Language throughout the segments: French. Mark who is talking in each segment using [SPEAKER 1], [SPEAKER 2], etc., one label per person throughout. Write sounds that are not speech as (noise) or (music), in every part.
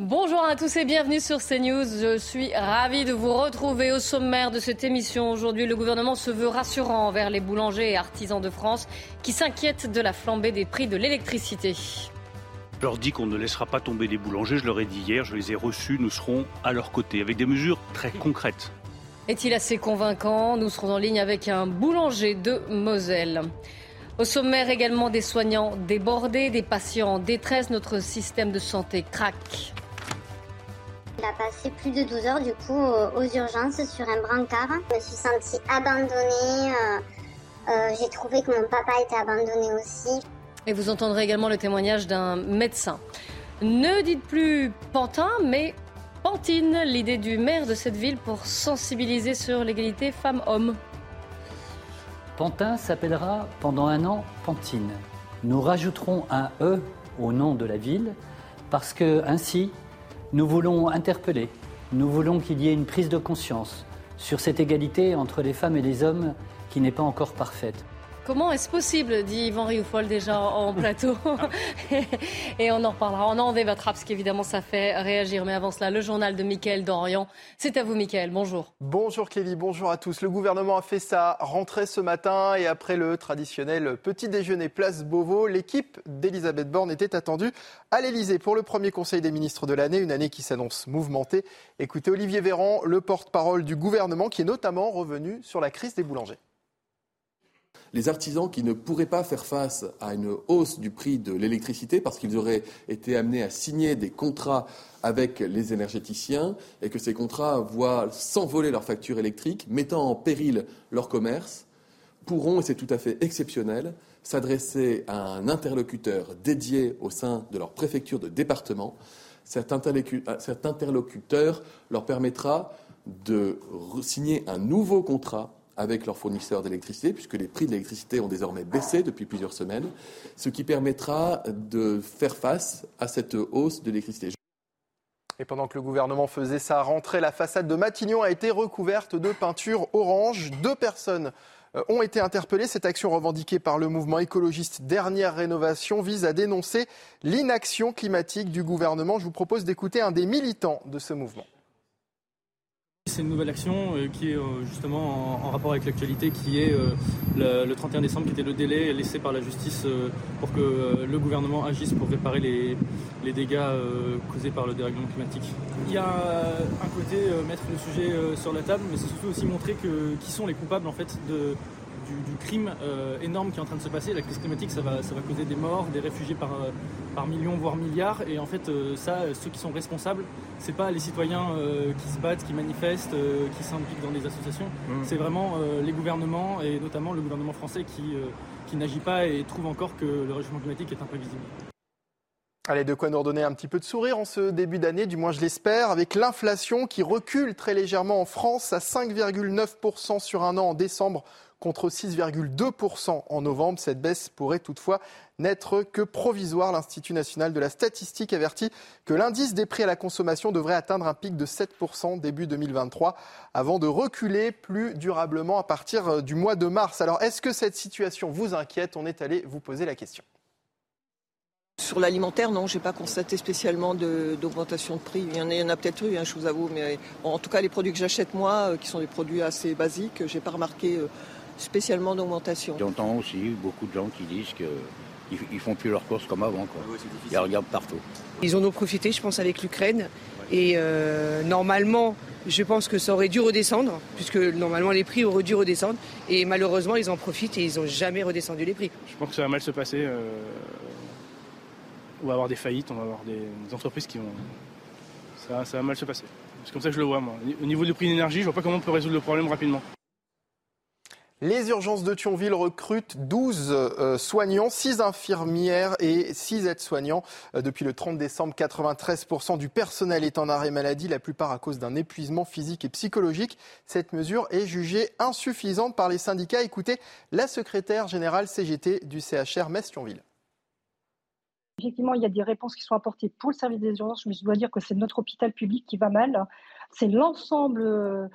[SPEAKER 1] Bonjour à tous et bienvenue sur CNews. Je suis ravie de vous retrouver au sommaire de cette émission. Aujourd'hui, le gouvernement se veut rassurant envers les boulangers et artisans de France qui s'inquiètent de la flambée des prix de l'électricité.
[SPEAKER 2] Je leur dis qu'on ne laissera pas tomber les boulangers. Je leur ai dit hier, je les ai reçus. Nous serons à leur côté avec des mesures très concrètes.
[SPEAKER 1] Est-il assez convaincant? Nous serons en ligne avec un boulanger de Moselle. Au sommaire également des soignants débordés, des patients en détresse. Notre système de santé craque.
[SPEAKER 3] Il a passé plus de 12 heures du coup aux urgences sur un brancard. Je me suis sentie abandonnée. Euh, euh, j'ai trouvé que mon papa était abandonné aussi.
[SPEAKER 1] Et vous entendrez également le témoignage d'un médecin. Ne dites plus Pantin, mais Pantine, l'idée du maire de cette ville pour sensibiliser sur l'égalité femmes-hommes.
[SPEAKER 4] Pantin s'appellera pendant un an Pantine. Nous rajouterons un E au nom de la ville parce que ainsi nous voulons interpeller, nous voulons qu'il y ait une prise de conscience sur cette égalité entre les femmes et les hommes qui n'est pas encore parfaite.
[SPEAKER 1] Comment est-ce possible dit Yvan Rioufol déjà en plateau. (laughs) et on en reparlera. On en débattra parce qu'évidemment ça fait réagir. Mais avant cela, le journal de Mickaël Dorian. C'est à vous Mickaël, bonjour.
[SPEAKER 5] Bonjour Kelly, bonjour à tous. Le gouvernement a fait sa rentrée ce matin et après le traditionnel petit déjeuner place Beauvau, l'équipe d'Elisabeth Borne était attendue à l'Elysée pour le premier conseil des ministres de l'année, une année qui s'annonce mouvementée. Écoutez Olivier Véran, le porte-parole du gouvernement qui est notamment revenu sur la crise des boulangers
[SPEAKER 6] les artisans qui ne pourraient pas faire face à une hausse du prix de l'électricité parce qu'ils auraient été amenés à signer des contrats avec les énergéticiens et que ces contrats voient s'envoler leurs factures électriques, mettant en péril leur commerce, pourront, et c'est tout à fait exceptionnel, s'adresser à un interlocuteur dédié au sein de leur préfecture de département. Cet, interlocuteur leur permettra de signer un nouveau contrat avec leurs fournisseurs d'électricité, puisque les prix de l'électricité ont désormais baissé depuis plusieurs semaines, ce qui permettra de faire face à cette hausse de l'électricité.
[SPEAKER 5] Et pendant que le gouvernement faisait sa rentrée, la façade de Matignon a été recouverte de peinture orange. Deux personnes euh, ont été interpellées. Cette action revendiquée par le mouvement écologiste Dernière Rénovation vise à dénoncer l'inaction climatique du gouvernement. Je vous propose d'écouter un des militants de ce mouvement.
[SPEAKER 7] C'est une nouvelle action euh, qui est euh, justement en, rapport avec l'actualité, qui est euh, le, 31 décembre, qui était le délai laissé par la justice pour que le gouvernement agisse pour réparer les, dégâts causés par le dérèglement climatique. Il y a un côté mettre le sujet sur la table, mais c'est surtout aussi montrer que, qui sont les coupables en fait de, du, crime euh, énorme qui est en train de se passer. La crise climatique, ça va, ça va causer des morts, des réfugiés par, euh, par millions, voire milliards. Et en fait, euh, ça, ceux qui sont responsables, c'est pas les citoyens qui se battent, qui manifestent, qui s'impliquent dans des associations. Mmh. C'est vraiment les gouvernements, et notamment le gouvernement français, qui, qui n'agit pas et trouve encore que le réchauffement climatique est imprévisible.
[SPEAKER 5] Allez, de quoi nous redonner un petit peu de sourire en ce début d'année, du moins je l'espère, avec l'inflation qui recule très légèrement en France à 5,9% sur un an en décembre contre 6,2% en novembre. Cette baisse pourrait toutefois n'être que provisoire. L'Institut national de la statistique avertit que l'indice des prix à la consommation devrait atteindre un pic de 7% début 2023 avant de reculer plus durablement à partir euh, du mois de mars. Alors est-ce que cette situation vous inquiète? On est allé vous poser la question.
[SPEAKER 8] Sur l'alimentaire, non, je n'ai pas constaté spécialement d'augmentation de, prix. Il y en a, peut-être eu, hein, je vous avoue, mais en tout cas, les produits que j'achète moi, euh, qui sont des produits assez basiques, je n'ai pas remarqué euh, spécialement d'augmentation.
[SPEAKER 9] J'entends aussi beaucoup de gens qui disent qu'ils ne font plus leurs courses comme avant. Quoi. Ils regardent partout.
[SPEAKER 10] Ils en ont profité, je pense, avec l'Ukraine. Et euh, normalement, je pense que ça aurait dû redescendre, puisque normalement les prix auraient dû redescendre. Et malheureusement, ils en profitent et ils n'ont jamais redescendu les prix.
[SPEAKER 7] Je pense que ça va mal se passer. Euh, on va avoir des faillites, on va avoir des, entreprises qui vont. Ça, ça va mal se passer. C'est comme ça que je le vois, moi. Au niveau du prix d'énergie, je vois pas comment on peut résoudre le problème rapidement.
[SPEAKER 5] Les urgences de Thionville recrutent 12 euh, soignants, 6 infirmières et 6 aides-soignants. Euh, depuis le 30 décembre, 93% du personnel est en arrêt maladie, la plupart à cause d'un épuisement physique et psychologique. Cette mesure est jugée insuffisante par les syndicats. Écoutez la secrétaire générale CGT du CHR Metz-Thionville.
[SPEAKER 11] Effectivement, il y a des réponses qui sont apportées pour le service des urgences, je dois dire que c'est notre hôpital public qui va mal. C'est l'ensemble euh,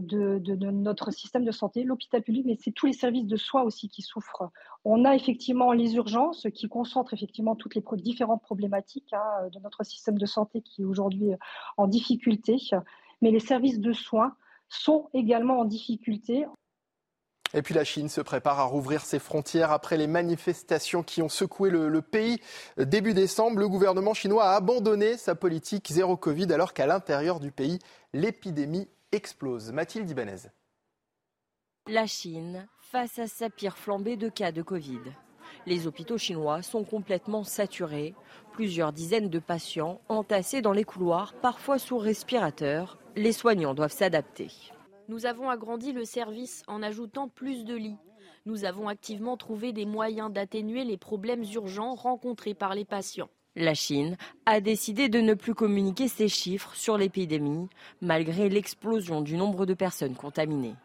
[SPEAKER 11] de, notre système de santé, l'hôpital public, mais c'est tous les services de soins aussi qui souffrent. On a effectivement les urgences qui concentrent effectivement toutes les différentes problématiques hein, de notre système de santé qui est aujourd'hui en difficulté, mais les services de soins sont également en difficulté.
[SPEAKER 5] Et puis la Chine se prépare à rouvrir ses frontières après les manifestations qui ont secoué le, pays début décembre. Le gouvernement chinois a abandonné sa politique zéro Covid alors qu'à l'intérieur du pays, l'épidémie explose. Mathilde Ibanez.
[SPEAKER 12] La Chine face à sa pire flambée de cas de Covid. Les hôpitaux chinois sont complètement saturés. Plusieurs dizaines de patients entassés dans les couloirs, parfois sous respirateur. Les soignants doivent s'adapter.
[SPEAKER 13] Nous avons agrandi le service en ajoutant plus de lits. Nous avons activement trouvé des moyens d'atténuer les problèmes urgents rencontrés par les patients.
[SPEAKER 12] La Chine a décidé de ne plus communiquer ses chiffres sur l'épidémie, malgré l'explosion du nombre de personnes contaminées.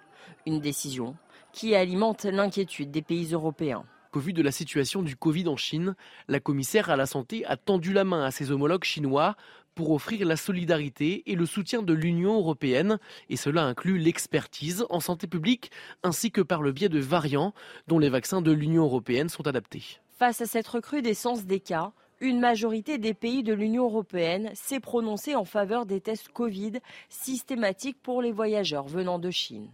[SPEAKER 12] Une décision qui alimente l'inquiétude des pays européens.
[SPEAKER 14] Au vu de la situation du Covid en Chine, la commissaire à la santé a tendu la main à ses homologues chinois pour offrir la solidarité et le soutien de l'Union européenne, et cela inclut l'expertise en santé publique ainsi que par le biais de variants dont les vaccins de l'Union européenne sont adaptés.
[SPEAKER 12] Face à cette recrudescence des cas, une majorité des pays de l'Union européenne s'est prononcée en faveur des tests Covid systématiques pour les voyageurs venant de Chine.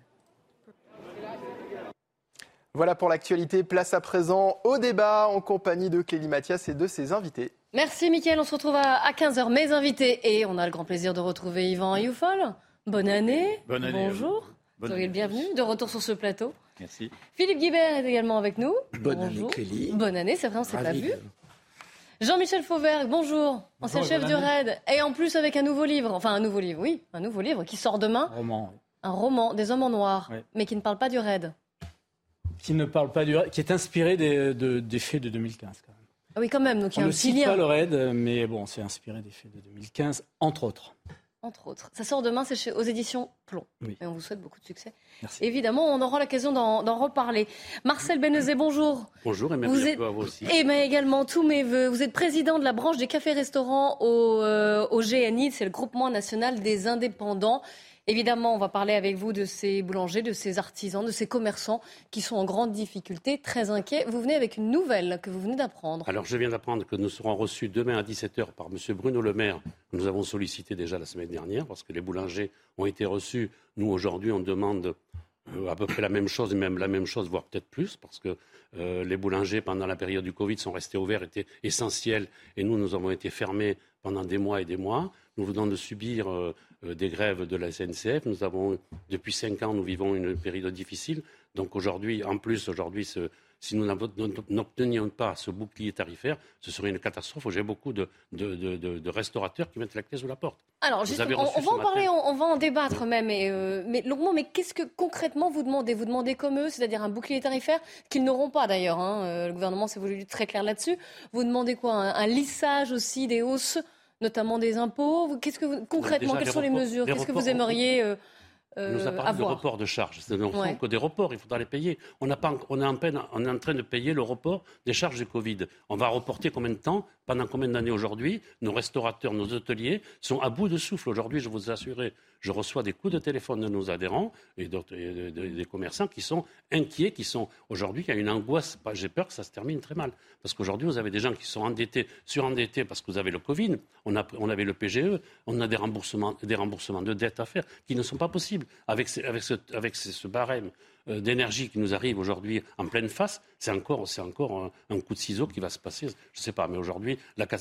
[SPEAKER 5] Voilà pour l'actualité. Place à présent au débat en compagnie de Clélie Mathias et de ses invités.
[SPEAKER 1] Merci Mickaël, on se retrouve à 15h. Mes invités et on a le grand plaisir de retrouver Yvan Youfol. Bonne année.
[SPEAKER 15] Bonne année.
[SPEAKER 1] Bonjour. Soyez le bienvenu de retour sur ce plateau.
[SPEAKER 15] Merci.
[SPEAKER 1] Philippe Guibert est également avec nous.
[SPEAKER 15] Bonne année Clélie.
[SPEAKER 1] Bonne année, c'est vrai, on ne s'est pas vu. Jean-Michel Fauvergue, bonjour, ancien chef du RAID, et en plus avec un nouveau livre, enfin un nouveau livre, oui, un nouveau livre qui sort demain.
[SPEAKER 15] Un roman.
[SPEAKER 1] Un roman, des hommes en noir, mais qui ne parle pas du RAID
[SPEAKER 15] qui ne parle pas du qui est inspiré des, des faits de 2015 quand même.
[SPEAKER 1] Ah oui, quand même. Donc il y a
[SPEAKER 15] On
[SPEAKER 1] un
[SPEAKER 15] ne cite
[SPEAKER 1] lien.
[SPEAKER 15] pas le raid, mais bon, c'est inspiré des faits de 2015, entre autres.
[SPEAKER 1] Entre autres. Ça sort demain, c'est aux éditions Plomb.
[SPEAKER 15] Oui.
[SPEAKER 1] Et on vous souhaite beaucoup de succès.
[SPEAKER 15] Merci.
[SPEAKER 1] Évidemment, on aura l'occasion d'en reparler. Marcel Benezet, bonjour.
[SPEAKER 16] Bonjour et même vous, êtes... à vous aussi.
[SPEAKER 1] Et bien également tous mes voeux. Vous êtes président de la branche des cafés-restaurants au, euh, au GNI, c'est le groupement national des indépendants. Évidemment, on va parler avec vous de ces boulangers, de ces artisans, de ces commerçants qui sont en grande difficulté, très inquiets. Vous venez avec une nouvelle que vous venez d'apprendre.
[SPEAKER 16] Alors, je viens d'apprendre que nous serons reçus demain à 17h par M. Bruno Le Maire, nous avons sollicité déjà la semaine dernière, parce que les boulangers ont été reçus. Nous, aujourd'hui, on demande euh, à peu près la même chose, même la même chose, voire peut-être plus, parce que euh, les boulangers, pendant la période du Covid, sont restés ouverts, étaient essentiels, et nous, nous avons été fermés pendant des mois et des mois. Nous venons de subir euh, des grèves de la SNCF. Nous avons, depuis cinq ans, nous vivons une période difficile. Donc aujourd'hui, en plus, aujourd'hui, si nous n'obtenions pas ce bouclier tarifaire, ce serait une catastrophe. J'ai beaucoup de, restaurateurs qui mettent la clé sous la porte.
[SPEAKER 1] Alors, on, va en parler, on, va en débattre même, euh, mais longuement. Mais qu'est-ce que concrètement vous demandez? Vous demandez comme eux, c'est-à-dire un bouclier tarifaire qu'ils n'auront pas d'ailleurs. Hein. le gouvernement s'est voulu très clair là-dessus. Vous demandez quoi? Un lissage aussi des hausses notamment des impôts Qu'est-ce que concrètement, quelles sont les mesures? Qu'est-ce que vous aimeriez euh,
[SPEAKER 16] euh, nous a parlé de report de charges. Ce ne sont que des reports, il faudra les payer. On, pas, on, est en peine, on est en train de payer le report des charges de Covid. On va reporter combien de temps? Pendant combien d'années aujourd'hui? Nos restaurateurs, nos hôteliers sont à bout de souffle. Aujourd'hui, je vous assure, je reçois des coups de téléphone de nos adhérents et, des commerçants qui sont inquiets, qui sont aujourd'hui, il y a une angoisse. J'ai peur que ça se termine très mal. Parce qu'aujourd'hui, vous avez des gens qui sont endettés, surendettés parce que vous avez le Covid, on, a, on avait le PGE, on a des remboursements, des remboursements de dettes à faire qui ne sont pas possibles. Avec, avec, ce, barème d'énergie qui nous arrive aujourd'hui en pleine face, c'est encore, encore un, coup de ciseau qui va se passer. Je ne sais pas, mais aujourd'hui,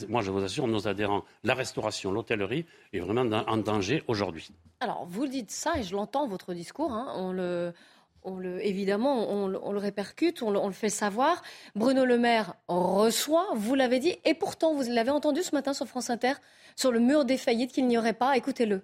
[SPEAKER 16] moi je vous assure, nos adhérents, la restauration, l'hôtellerie est vraiment en danger aujourd'hui.
[SPEAKER 1] Alors, vous dites ça, et je l'entends, votre discours, hein, on le évidemment, on, le répercute, on le, fait savoir. Bruno Le Maire reçoit, vous l'avez dit, et pourtant, vous l'avez entendu ce matin sur France Inter, sur le mur des faillites qu'il n'y aurait pas. Écoutez-le.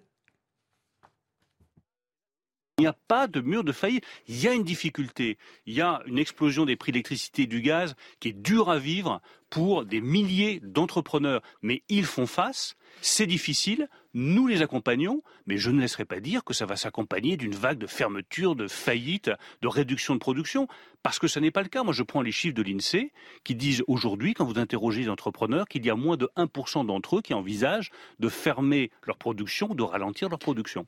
[SPEAKER 2] Il n'y a pas de mur de faillite. Il y a une difficulté. Il y a une explosion des prix de l'électricité et du gaz qui est dure à vivre pour des milliers d'entrepreneurs. Mais ils font face. C'est difficile. Nous les accompagnons. Mais je ne laisserai pas dire que ça va s'accompagner d'une vague de fermeture, de faillite, de réduction de production. Parce que ce n'est pas le cas. Moi, je prends les chiffres de l'INSEE qui disent aujourd'hui, quand vous interrogez les entrepreneurs, qu'il y a moins de 1% d'entre eux qui envisagent de fermer leur production ou de ralentir leur production.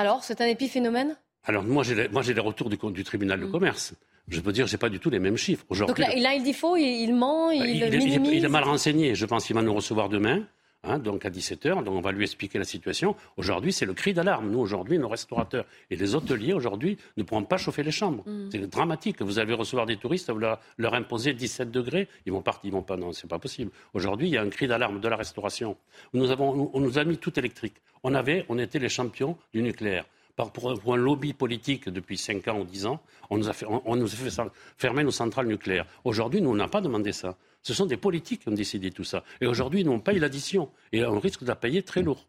[SPEAKER 1] Alors, c'est un épiphénomène?
[SPEAKER 16] Alors, moi, j'ai les retours du, du tribunal de mm. commerce. Je peux dire, je n'ai pas du tout les mêmes chiffres.
[SPEAKER 1] Donc là, il dit faux, il, ment, il, il, minimise.
[SPEAKER 16] il, est mal renseigné. Je pense qu'il va nous recevoir demain. Hein, donc à 17h, donc on va lui expliquer la situation. Aujourd'hui, c'est le cri d'alarme. Nous, aujourd'hui, nos restaurateurs et les hôteliers, aujourd'hui, ne pourront pas chauffer les chambres. Mm. C'est dramatique. Vous allez recevoir des touristes, vous leur, leur imposer 17 degrés, ils vont partir, ils vont pas. Non, c'est pas possible. Aujourd'hui, il y a un cri d'alarme de la restauration. Nous avons, on nous a mis tout électrique. On avait, on était les champions du nucléaire. Pour, pour, un lobby politique depuis 5 ans ou 10 ans, on nous a fait, on, nous a fait fermer nos centrales nucléaires. Aujourd'hui, nous, on n'a pas demandé ça. Ce sont des politiques qui ont décidé tout ça. Et aujourd'hui, nous, on paye l'addition. Et on risque de la payer très lourd.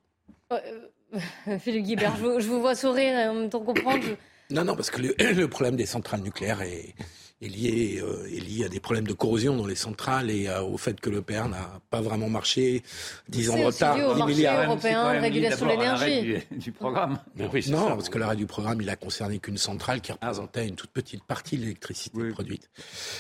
[SPEAKER 1] Euh, (laughs) Philippe Guibert, je, vous vois sourire et en même temps comprendre.
[SPEAKER 17] Non, non, parce que (clears throat) le problème des centrales nucléaires est, est lié, euh, est lié à des problèmes de corrosion dans les centrales et euh, au fait que le PR n'a pas vraiment marché, 10 ans de retard.
[SPEAKER 1] C'est au marché européen de régulation de l'énergie.
[SPEAKER 4] Du, programme. (laughs)
[SPEAKER 17] oui, non, parce que l'arrêt du programme, il a concerné qu'une centrale qui représentait une toute petite partie de l'électricité produite,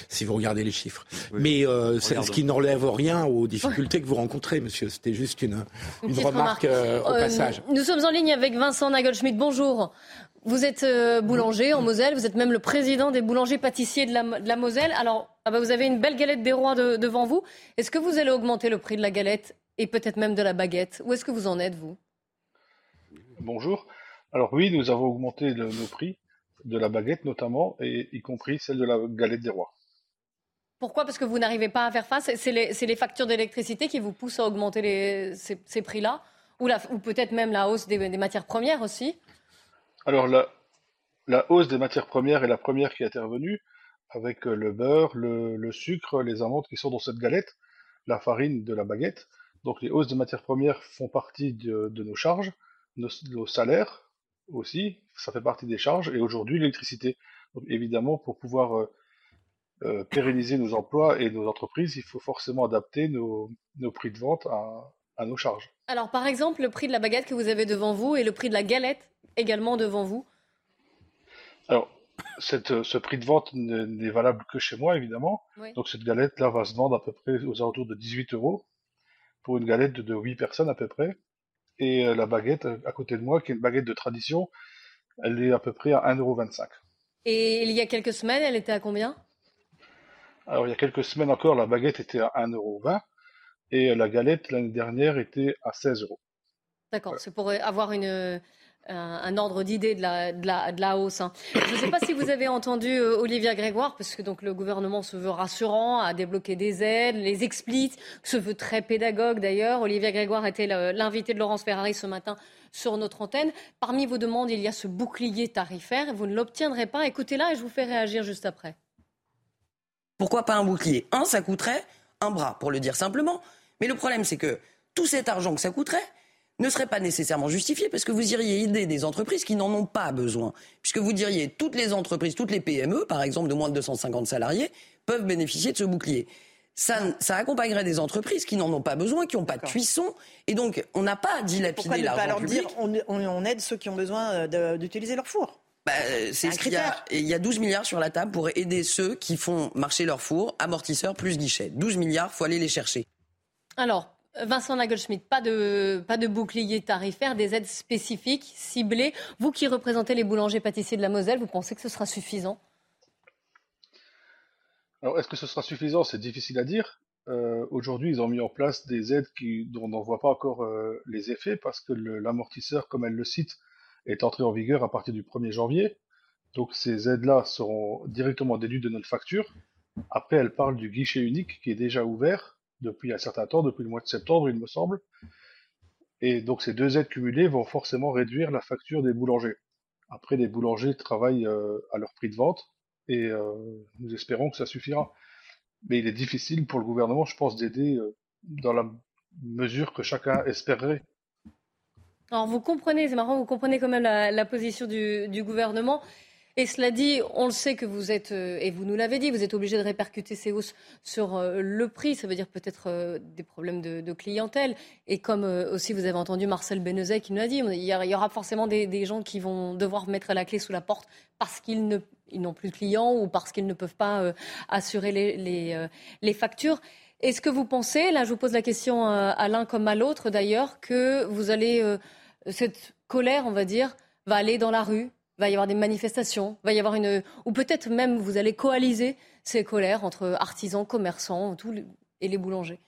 [SPEAKER 17] si vous regardez les chiffres. Mais euh, c'est ce qui n'enlève rien aux difficultés que vous rencontrez, monsieur. C'était juste une, une, remarque, euh, au passage.
[SPEAKER 1] Nous sommes en ligne avec Vincent Nagelschmidt. Bonjour. Vous êtes euh, boulanger en Moselle, vous êtes même le président des boulangers-pâtissiers de la, Moselle. Alors, ah bah, vous avez une belle galette des rois devant vous. Est-ce que vous allez augmenter le prix de la galette et peut-être même de la baguette? Où est-ce que vous en êtes, vous?
[SPEAKER 18] Bonjour. Alors oui, nous avons augmenté le, prix de la baguette notamment, et y compris celle de la galette des rois.
[SPEAKER 1] Pourquoi? Parce que vous n'arrivez pas à faire face? C'est les, factures d'électricité qui vous poussent à augmenter ces, prix-là? Ou, peut-être même la hausse des matières premières aussi?
[SPEAKER 18] Alors la, hausse des matières premières est la première qui est intervenue, avec euh, le beurre, le, sucre, les amandes qui sont dans cette galette, la farine de la baguette. Donc les hausses de matières premières font partie de, nos charges, nos, salaires aussi, ça fait partie des charges, et aujourd'hui l'électricité. Donc évidemment, pour pouvoir euh, euh, pérenniser nos emplois et nos entreprises, il faut forcément adapter nos, prix de vente à nos charges.
[SPEAKER 1] Alors par exemple, le prix de la baguette que vous avez devant vous et le prix de la galette également devant vous
[SPEAKER 18] Alors, ce prix de vente n'est valable que chez moi, évidemment. Donc cette galette-là va se vendre à peu près aux alentours de 18 euros pour une galette de, 8 personnes à peu près. Et euh, la baguette à côté de moi, qui est une baguette de tradition, elle est à peu près à 1,25 euros.
[SPEAKER 1] Et il y a quelques semaines, elle était à combien?
[SPEAKER 18] Alors il y a quelques semaines encore, la baguette était à 1,20 euros et la galette l'année dernière était à 16 euros.
[SPEAKER 1] D'accord, c'est pour avoir une, un, ordre d'idée de la, de, la, hausse. Hein. Je ne sais pas si vous avez entendu euh, Olivier Grégoire, parce que donc le gouvernement se veut rassurant, a débloqué des aides, les explique, se veut très pédagogue d'ailleurs. Olivier Grégoire était l'invité de Laurence Ferrari ce matin sur notre antenne. Parmi vos demandes, il y a ce bouclier tarifaire. Vous ne l'obtiendrez pas. Écoutez-la et je vous fais réagir juste après.
[SPEAKER 19] Pourquoi pas un bouclier? Un, ça coûterait un bras, pour le dire simplement. Mais le problème, c'est que tout cet argent que ça coûterait, ne serait pas nécessairement justifié parce que vous iriez aider des entreprises qui n'en ont pas besoin. Puisque vous diriez toutes les entreprises, toutes les PME, par exemple de moins de 250 salariés, peuvent bénéficier de ce bouclier. Ça, ça, accompagnerait des entreprises qui n'en ont pas besoin, qui n'ont pas de cuisson, et donc on n'a pas dilapidé l'argent
[SPEAKER 20] Pourquoi ne pas leur dire on, aide ceux qui ont besoin euh, d'utiliser leur four?
[SPEAKER 19] Bah, c'est ce qu'il y a. Il y a 12 milliards sur la table pour aider ceux qui font marcher leur four, amortisseurs plus guichet. 12 milliards, faut aller les chercher.
[SPEAKER 1] Alors, Vincent Nagelschmidt, pas de, pas de bouclier tarifaire, des aides spécifiques, ciblées. Vous qui représentez les boulangers pâtissiers de la Moselle, vous pensez que ce sera suffisant?
[SPEAKER 18] Alors, est-ce que ce sera suffisant? C'est difficile à dire. Euh, aujourd'hui, ils ont mis en place des aides dont on n'en voit pas encore euh, les effets parce que l'amortisseur, comme elle le cite, est entré en vigueur à partir du 1er janvier. Donc ces aides-là seront directement déduites de notre facture. Après, elle parle du guichet unique qui est déjà ouvert depuis un certain temps, depuis le mois de septembre, il me semble. Et donc ces deux aides cumulées vont forcément réduire la facture des boulangers. Après, les boulangers travaillent euh, à leur prix de vente et euh, nous espérons que ça suffira. Mais il est difficile pour le gouvernement, je pense, d'aider euh, dans la mesure que chacun espérerait.
[SPEAKER 1] Alors vous comprenez, c'est marrant, vous comprenez quand même la, position du, gouvernement. Et cela dit, on le sait que vous êtes, euh, et vous nous l'avez dit, vous êtes obligé de répercuter ces hausses sur euh, le prix. Ça veut dire peut-être euh, des problèmes de, clientèle. Et comme aussi vous avez entendu Marcel Benezet qui nous a dit, il y, aura forcément des, gens qui vont devoir mettre la clé sous la porte parce qu'ils n'ont plus de clients ou parce qu'ils ne peuvent pas assurer les, les factures. Est-ce que vous pensez, là je vous pose la question à l'un comme à l'autre d'ailleurs, que vous allez, cette colère, on va dire, va aller dans la rue va y avoir des manifestations, va y avoir une, ou peut-être même vous allez coaliser ces colères entre artisans, commerçants et les boulangers.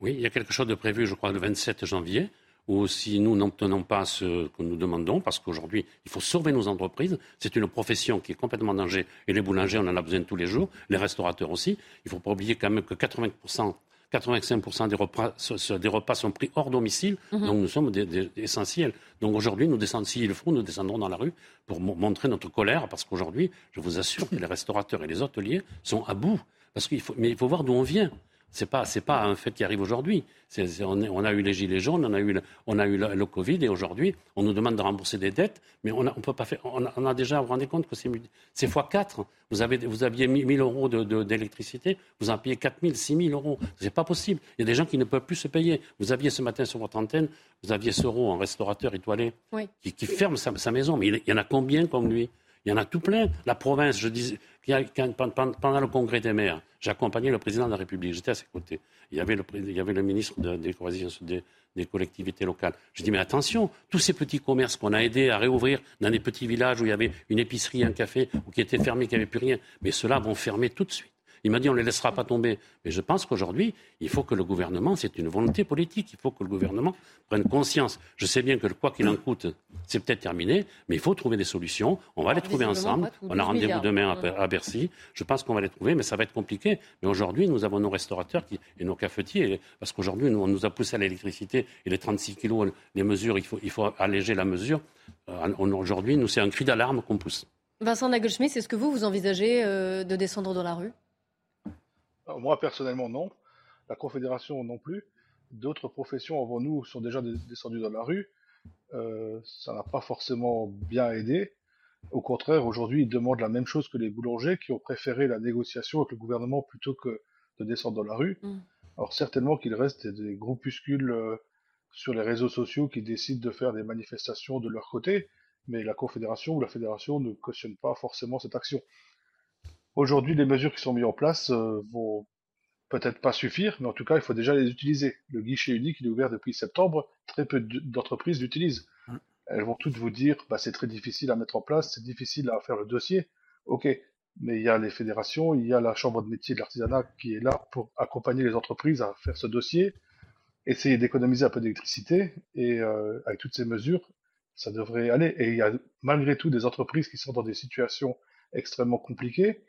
[SPEAKER 16] Oui, il y a quelque chose de prévu, je crois, le 27 janvier, où si nous n'obtenons pas ce que nous demandons, parce qu'aujourd'hui, il faut sauver nos entreprises, c'est une profession qui est complètement en danger, et les boulangers, on en a besoin tous les jours, les restaurateurs aussi. Il ne faut pas oublier quand même que 80% 85% des repas, des repas sont pris hors domicile, mhm. donc nous sommes essentiels. Donc aujourd'hui, nous descendons, s'il le faut, nous descendrons dans la rue pour montrer notre colère, parce qu'aujourd'hui, je vous assure que les restaurateurs et les hôteliers sont à bout. Parce qu'il faut, mais il faut voir d'où on vient. Ce n'est pas, pas un fait qui arrive aujourd'hui. on, a eu les gilets jaunes, on a eu le, on a eu le, Covid et aujourd'hui, on nous demande de rembourser des dettes, mais on, a, on peut pas faire. On a, déjà, vous vous rendez compte que c'est, c'est fois 4. Vous, avez, vous aviez 1000 euros d'électricité, vous en payez 4000, 6000 euros. Ce n'est pas possible. Il y a des gens qui ne peuvent plus se payer. Vous aviez ce matin sur votre antenne, vous aviez Soro, un restaurateur étoilé, qui, ferme sa, maison. Mais il y en a combien comme lui? Il y en a tout plein. La province, je disais, pendant le congrès des maires, j'ai accompagné le président de la République, j'étais à ses côtés. Il y avait le, il y avait le ministre des, des, collectivités locales. Je dis, mais attention, tous ces petits commerces qu'on a aidés à réouvrir dans des petits villages où il y avait une épicerie, un café, ou qui étaient fermés, qui n'avaient plus rien, mais ceux-là vont fermer tout de suite. Il m'a dit on ne les laissera pas tomber. Mais je pense qu'aujourd'hui, il faut que le gouvernement, c'est une volonté politique, il faut que le gouvernement prenne conscience. Je sais bien que le quoi qu'il en coûte, c'est peut-être terminé, mais il faut trouver des solutions. On va les trouver ensemble. On a rendez-vous demain à, Bercy. Je pense qu'on va les trouver, mais ça va être compliqué. Mais aujourd'hui, nous avons nos restaurateurs et nos cafetiers, parce qu'aujourd'hui, on nous a poussé à l'électricité et les 36 kilos, les mesures, il faut, il faut alléger la mesure. Euh, aujourd'hui, nous, c'est un cri d'alarme qu'on pousse.
[SPEAKER 1] Vincent Nagelschmidt, est-ce que vous, vous envisagez euh, de descendre dans la rue?
[SPEAKER 18] Moi, personnellement, non. La Confédération, non plus. D'autres professions avant nous sont déjà descendues dans la rue. Euh, ça n'a pas forcément bien aidé. Au contraire, aujourd'hui, ils demandent la même chose que les boulangers qui ont préféré la négociation avec le gouvernement plutôt que de descendre dans la rue. Mm. Alors certainement qu'il reste des groupuscules euh, sur les réseaux sociaux qui décident de faire des manifestations de leur côté, mais la Confédération ou la Fédération ne cautionne pas forcément cette action. Aujourd'hui, les mesures qui sont mises en place euh, vont peut-être pas suffire, mais en tout cas, il faut déjà les utiliser. Le guichet unique, il est ouvert depuis septembre, très peu d'entreprises l'utilisent. Elles vont toutes vous dire, bah, c'est très difficile à mettre en place, c'est difficile à faire le dossier. Ok, mais il y a les fédérations, il y a la chambre de métier de l'artisanat qui est là pour accompagner les entreprises à faire ce dossier, essayer d'économiser un peu d'électricité, et euh, avec toutes ces mesures, ça devrait aller. Et il y a malgré tout des entreprises qui sont dans des situations extrêmement compliquées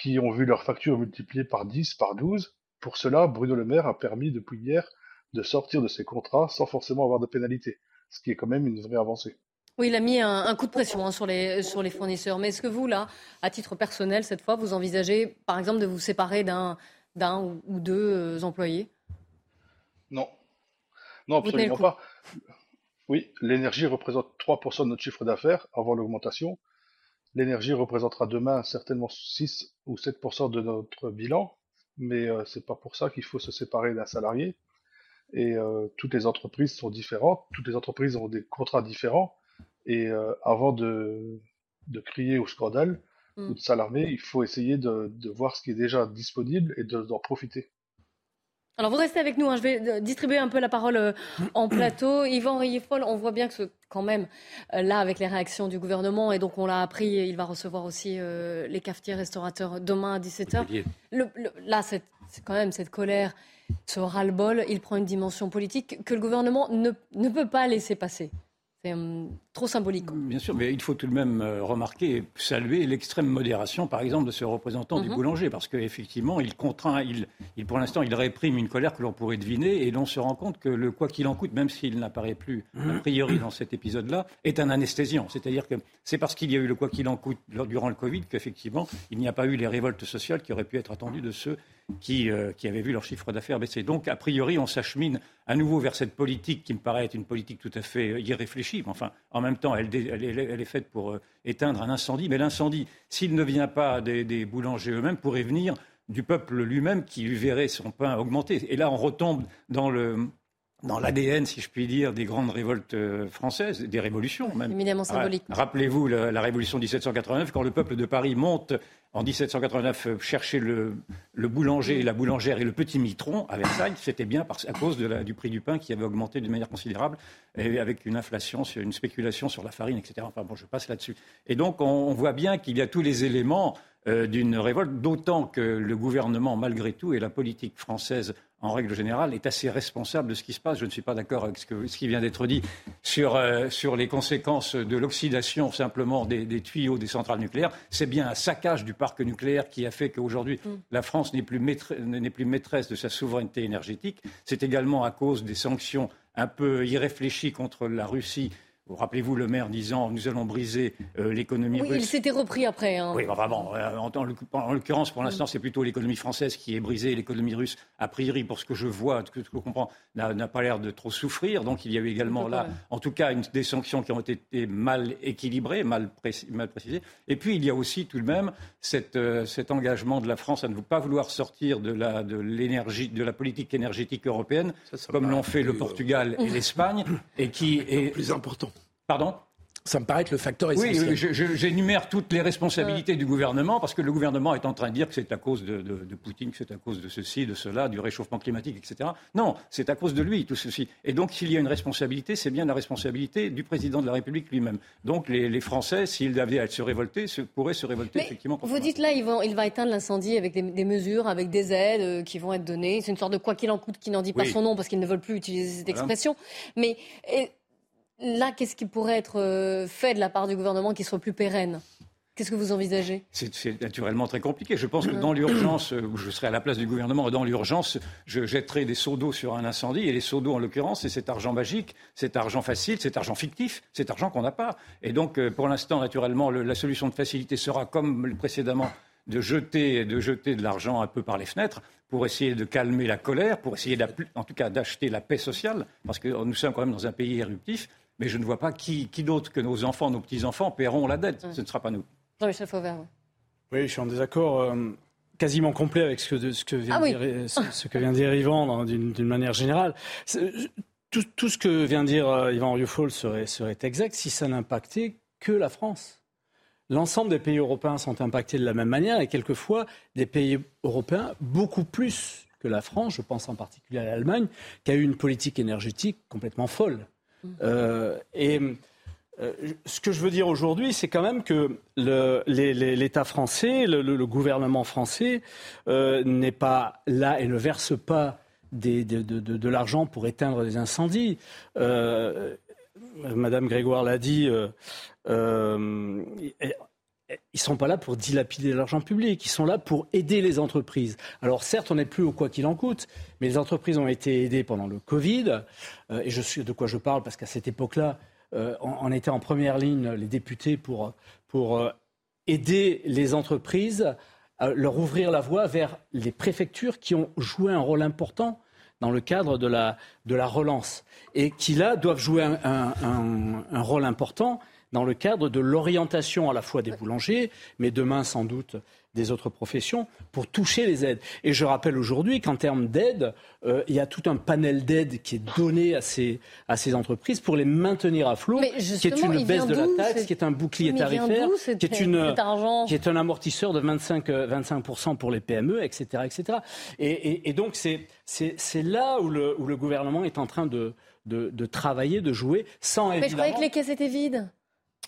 [SPEAKER 18] qui ont vu leurs factures multipliées par 10, par 12. Pour cela, Bruno Le Maire a permis depuis hier de sortir de ces contrats sans forcément avoir de pénalité, ce qui est quand même une vraie avancée.
[SPEAKER 1] Oui, il a mis un, coup de pression hein, sur, les, sur les fournisseurs. Mais est-ce que vous, là, à titre personnel, cette fois, vous envisagez, par exemple, de vous séparer d'un, ou deux euh, employés?
[SPEAKER 18] Non. Non, absolument pas. Oui, l'énergie représente 3% de notre chiffre d'affaires avant l'augmentation. L'énergie représentera demain certainement 6 ou 7% de notre bilan, mais ce euh, c'est pas pour ça qu'il faut se séparer d'un salarié. Et euh, toutes les entreprises sont différentes, toutes les entreprises ont des contrats différents, et euh, avant de, de crier au scandale mm. ou de s'alarmer, il faut essayer de, de, voir ce qui est déjà disponible et d'en profiter.
[SPEAKER 1] Alors vous restez avec nous, hein. je vais euh, distribuer un peu la parole euh, en (clears throat) plateau. Yvan Rieffol, on voit bien que quand même, euh, là, avec les réactions du gouvernement, et donc on l'a appris, il va recevoir aussi les cafetiers restaurateurs demain à 17h. là, c'est quand même cette colère, ce ras-le-bol, il prend une dimension politique que le gouvernement ne, ne peut pas laisser passer. C'est hum, trop symbolique.
[SPEAKER 15] Bien sûr, mais il faut tout de même euh, remarquer et saluer l'extrême modération, par exemple, de ce représentant du
[SPEAKER 1] Mhm.
[SPEAKER 15] boulanger, parce qu'effectivement, il contraint, il, il- pour l'instant, il réprime une colère que l'on pourrait deviner, et l'on se rend compte que le quoi qu'il en coûte, même s'il n'apparaît plus a priori dans cet épisode-là, est un anesthésiant. C'est-à-dire que c'est parce qu'il y a eu le quoi qu'il en coûte durant le Covid qu'effectivement, il n'y a pas eu les révoltes sociales qui auraient pu être attendues de ceux qui, euh, qui avaient vu leur chiffre d'affaires baisser. Donc, a priori, on s'achemine à nouveau vers cette politique qui me paraît être une politique tout à fait euh, irréfléchie. Enfin, en même temps, elle, elle est faite pour euh, éteindre un incendie. Mais l'incendie, s'il ne vient pas des, des boulangers eux-mêmes, pourrait venir du peuple lui-même qui verrait son pain augmenter. Et là, on retombe dans le dans l'ADN, si je puis dire, des grandes révoltes euh, françaises, des révolutions même.
[SPEAKER 1] Éminemment
[SPEAKER 15] Ra-
[SPEAKER 1] symbolique.
[SPEAKER 15] Rappelez-vous la, la révolution de 1789, quand le peuple de Paris monte en 1789 euh, chercher le, le boulanger, la boulangère et le petit mitron à Versailles, c'était bien parce, à cause de la- du prix du pain qui avait augmenté d'une manière considérable, et avec une inflation, une spéculation sur la farine, etc. Enfin bon, je passe là-dessus. Et donc, on, on voit bien qu'il y a tous les éléments euh, d'une révolte, d'autant que le gouvernement, malgré tout, et la politique française en règle générale, est assez responsable de ce qui se passe. Je ne suis pas d'accord avec ce, que- ce qui vient d'être dit sur, euh, sur les conséquences de l'oxydation simplement des, des tuyaux des centrales nucléaires. C'est bien un saccage du parc nucléaire qui a fait qu'aujourd'hui, la France n'est plus, maître- n'est plus maîtresse de sa souveraineté énergétique. C'est également à cause des sanctions un peu irréfléchies contre la Russie. Rappelez-vous le maire disant nous allons briser euh, l'économie
[SPEAKER 1] Oui,
[SPEAKER 15] russe?
[SPEAKER 1] il s'était repris après. hein.
[SPEAKER 15] Oui, enfin bon, euh, en, en l'occur- en l'occurrence, pour l'instant, c'est plutôt l'économie française qui est brisée. L'économie russe, a priori, pour ce que je vois, ce que je comprends, n'a n'a pas l'air de trop souffrir. Donc, il y a eu également là, en tout cas, une, des sanctions qui ont été mal équilibrées, mal, précis- mal précisées. Et puis, il y a aussi tout de même cette, euh, cet engagement de la France à ne pas vouloir sortir de la, de l'énergie, de la politique énergétique européenne, comme l'ont fait le Portugal et (laughs) l'Espagne, et qui est
[SPEAKER 17] plus important.
[SPEAKER 15] Pardon?
[SPEAKER 17] Ça me paraît être le facteur essentiel.
[SPEAKER 15] oui, j'énumère toutes les responsabilités du gouvernement parce que le gouvernement est en train de dire que c'est à cause de, de- de Poutine, que c'est à cause de ceci, de cela, du réchauffement climatique, etc. Non, c'est à cause de lui tout ceci. Et donc, s'il y a une responsabilité, c'est bien la responsabilité du président de la République lui-même. Donc, les, les Français, s'ils avaient à se révolter, se- pourraient se révolter
[SPEAKER 1] Mais
[SPEAKER 15] effectivement. contre
[SPEAKER 1] Vous dites là, il va, il va éteindre l'incendie avec des, des mesures, avec des aides euh, qui vont être données. C'est une sorte de quoi qu'il en coûte qui n'en dit pas
[SPEAKER 15] Oui.
[SPEAKER 1] son nom parce qu'ils ne veulent plus utiliser cette
[SPEAKER 15] Voilà.
[SPEAKER 1] expression. Mais et, là, qu'est-ce qui pourrait être euh, fait de la part du gouvernement qui soit plus pérenne? Qu'est-ce que vous envisagez?
[SPEAKER 15] C'est naturellement très compliqué. Je pense que dans l'urgence, euh, où je serai à la place du gouvernement, dans l'urgence, je jetterai des seaux d'eau sur un incendie. Et les seaux d'eau, en l'occurrence, c'est cet argent magique, cet argent facile, cet argent fictif, cet argent qu'on n'a pas. Et donc, euh, pour l'instant, naturellement, le- la solution de facilité sera, comme précédemment, de jeter, de jeter de l'argent un peu par les fenêtres pour essayer de calmer la colère, pour essayer, en tout cas, d'acheter la paix sociale, parce que nous sommes quand même dans un pays éruptif. Mais je ne vois pas qui, qui d'autre que nos enfants, nos petits-enfants paieront la dette. Ce ne sera pas nous.
[SPEAKER 1] Jean-Michel Fauvert. ouais.
[SPEAKER 15] Oui,
[SPEAKER 21] je suis en désaccord euh, quasiment complet avec ce que, de- ce que vient
[SPEAKER 1] Ah oui.
[SPEAKER 21] de dire, ce, ce que vient de dire Yvan d'une manière générale. Tout, tout ce que vient de dire euh, Yvan Rioufol serait, serait exact si ça n'impactait que la France. L'ensemble des pays européens sont impactés de la même manière et quelquefois des pays européens beaucoup plus que la France, je pense en particulier à l'Allemagne, qui a eu une politique énergétique complètement folle. Euh, et euh, ce que je veux dire aujourd'hui, c'est quand même que l'État français, le, gouvernement français euh, n'est pas là et ne verse pas de, l'argent pour éteindre des incendies. Madame Grégoire l'a dit. Ils sont pas là pour dilapider l'argent public, ils sont là pour aider les entreprises. Alors certes, on n'est plus au quoi qu'il en coûte, mais les entreprises ont été aidées pendant le Covid, euh, et je suis de quoi je parle parce qu'à cette époque-là, euh, on, était en première ligne les députés pour pour euh, aider les entreprises, à leur ouvrir la voie vers les préfectures qui ont joué un rôle important dans le cadre de la, de la relance et qui là doivent jouer un- un rôle important dans le cadre de l'orientation à la fois des boulangers, mais demain sans doute des autres professions, pour toucher les aides. Et je rappelle aujourd'hui qu'en termes d'aide, euh, il y a tout un panel d'aide qui est donné à ces, à ces entreprises pour les maintenir à flot, qui est une baisse de la taxe, qui est un bouclier tarifaire, qui est, une,
[SPEAKER 1] cet argent?
[SPEAKER 21] qui est un amortisseur de 25, euh, 25% pour les PME, etc. etc. Et, et- et donc, c'est là où le, où le gouvernement est en train de, de, de travailler, de jouer, sans
[SPEAKER 1] Mais je croyais que les caisses étaient vides.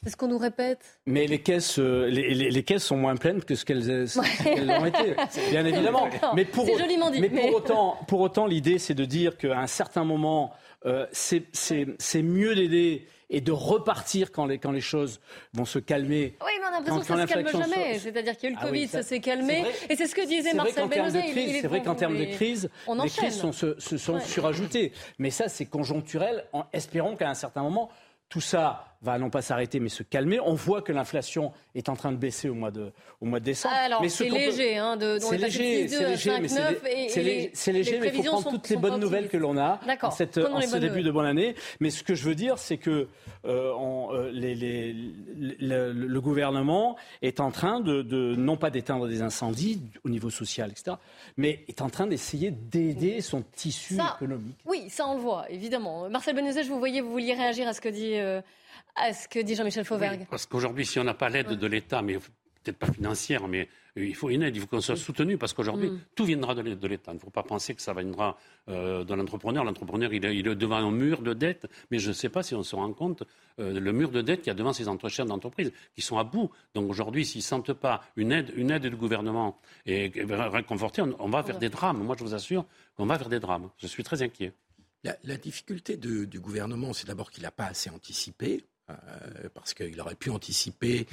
[SPEAKER 1] C'est ce qu'on nous répète?
[SPEAKER 21] Mais les caisses, euh, les, caisses sont moins pleines que ce qu'elles ont été, (laughs) bien évidemment.
[SPEAKER 1] Mais pour, joliment dit,
[SPEAKER 21] mais, Pour, autant, pour autant, l'idée, c'est de dire qu'à un certain moment, euh, c'est mieux d'aider et de repartir quand les, quand les choses vont se calmer.
[SPEAKER 1] Oui, mais on a l'impression que ça ne se calme jamais. C'est-à-dire qu'il y a eu le ah Covid, ça, s'est calmé. Et c'est ce que disait Marcel
[SPEAKER 21] Benozé. C'est vrai qu'en termes de crise, les crises sont, se, sont surajoutées. Mais ça, c'est conjoncturel. En espérant qu'à un certain moment, tout ça va non pas s'arrêter mais se calmer. On voit que l'inflation est en train de baisser au mois de, au mois de décembre.
[SPEAKER 1] Alors c'est léger, hein, de,
[SPEAKER 21] c'est léger, c'est léger, mais c'est léger, mais il faut prendre toutes les bonnes nouvelles que l'on a en, cette, en ce début de bonne année. Mais ce que je veux dire, c'est que euh, euh, les, les, le, gouvernement est en train de, de non pas d'éteindre des incendies au niveau social, etc., mais est en train d'essayer d'aider son tissu économique.
[SPEAKER 1] Oui, ça on le voit, évidemment. Marcel Benezet, je vous voyais, vous vouliez réagir à ce que dit euh, à ce que dit Jean-Michel Fauvergue.
[SPEAKER 16] parce qu'aujourd'hui, si on n'a pas l'aide de l'État, mais peut-être pas financière, mais il faut une aide, il faut qu'on soit soutenu, parce qu'aujourd'hui, mm. tout viendra de l'État. Il ne faut pas penser que ça viendra euh, de l'entrepreneur. L'entrepreneur, il, est devant un mur de dette, mais je ne sais pas si on se rend compte euh, le mur de dette qu'il y a devant ces entreprises d'entreprise, qui sont à bout. Donc aujourd'hui, s'ils ne sentent pas une aide, une aide du gouvernement et, réconforter, on, va vers des drames. Moi, je vous assure qu'on va vers des drames. Je suis très inquiet.
[SPEAKER 17] La, difficulté du gouvernement, c'est d'abord qu'il n'a pas assez anticipé. Euh, parce qu'il aurait pu anticiper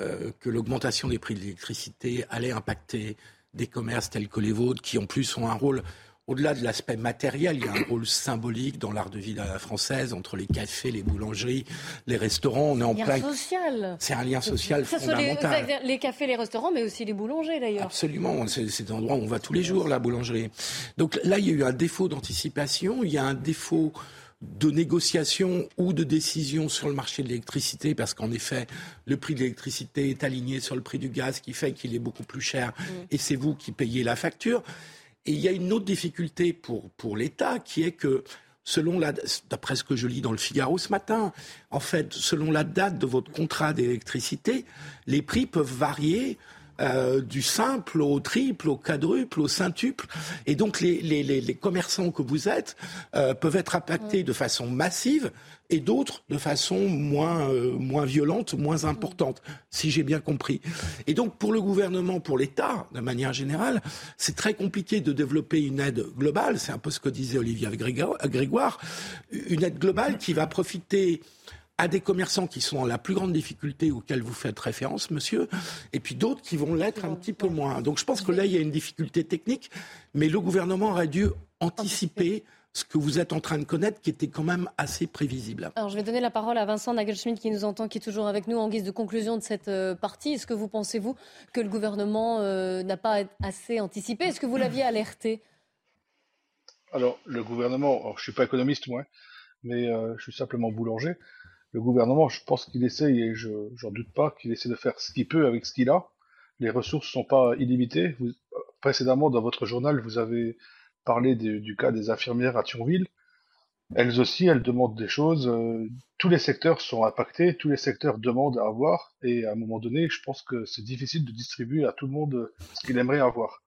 [SPEAKER 17] euh, que l'augmentation des prix de l'électricité allait impacter des commerces tels que les vôtres, qui en plus ont un rôle, au-delà de l'aspect matériel, il y a un rôle symbolique dans l'art de vie française, entre les cafés, les boulangeries, les restaurants. On est en
[SPEAKER 1] plein. social.
[SPEAKER 17] C'est un lien social fondamental.
[SPEAKER 1] Les, les, cafés, les restaurants, mais aussi les boulangers d'ailleurs.
[SPEAKER 17] Absolument. C'est un endroit où on va tous les jours, la boulangerie. Donc là, il y a eu un défaut d'anticipation, il y a un défaut de négociation ou de décision sur le marché de l'électricité, parce qu'en effet, le prix de l'électricité est aligné sur le prix du gaz, qui fait qu'il est beaucoup plus cher, mm. et c'est vous qui payez la facture. Et il y a une autre difficulté pour, pour l'État, qui est que, selon la, d'après ce que je lis dans le Figaro ce matin, en fait, selon la date de votre contrat d'électricité, les prix peuvent varier euh, du simple au triple, au quadruple, au centuple. Et donc les, les, les commerçants que vous êtes euh, peuvent être impactés de façon massive et d'autres de façon moins, euh, moins violente, moins importante, si j'ai bien compris. Et donc pour le gouvernement, pour l'État, de manière générale, c'est très compliqué de développer une aide globale, c'est un peu ce que disait Olivier Grégoire, une aide globale qui va profiter à des commerçants qui sont en la plus grande difficulté auxquels vous faites référence, monsieur, et puis d'autres qui vont l'être un petit peu moins. Donc je pense que là, il y a une difficulté technique, mais le gouvernement aurait dû anticiper ce que vous êtes en train de connaître, qui était quand même assez prévisible.
[SPEAKER 1] Alors, je vais donner la parole à Vincent Nagelschmidt, qui nous entend, qui est toujours avec nous en guise de conclusion de cette euh, partie. Est-ce que vous pensez, vous, que le gouvernement euh, n'a pas assez anticipé? Est-ce que vous l'aviez alerté?
[SPEAKER 18] Alors, le gouvernement, je ne suis pas économiste, moi, mais euh, je suis simplement boulanger le gouvernement, je pense qu'il essaye, et je n'en doute pas, qu'il essaie de faire ce qu'il peut avec ce qu'il a. Les ressources ne sont pas illimitées. précédemment, dans votre journal, vous avez parlé du cas des infirmières à Thionville. Elles aussi, elles demandent des choses. Euh, tous les secteurs sont impactés, tous les secteurs demandent à avoir, et à un moment donné, je pense que c'est difficile de distribuer à tout le monde ce qu'il aimerait avoir.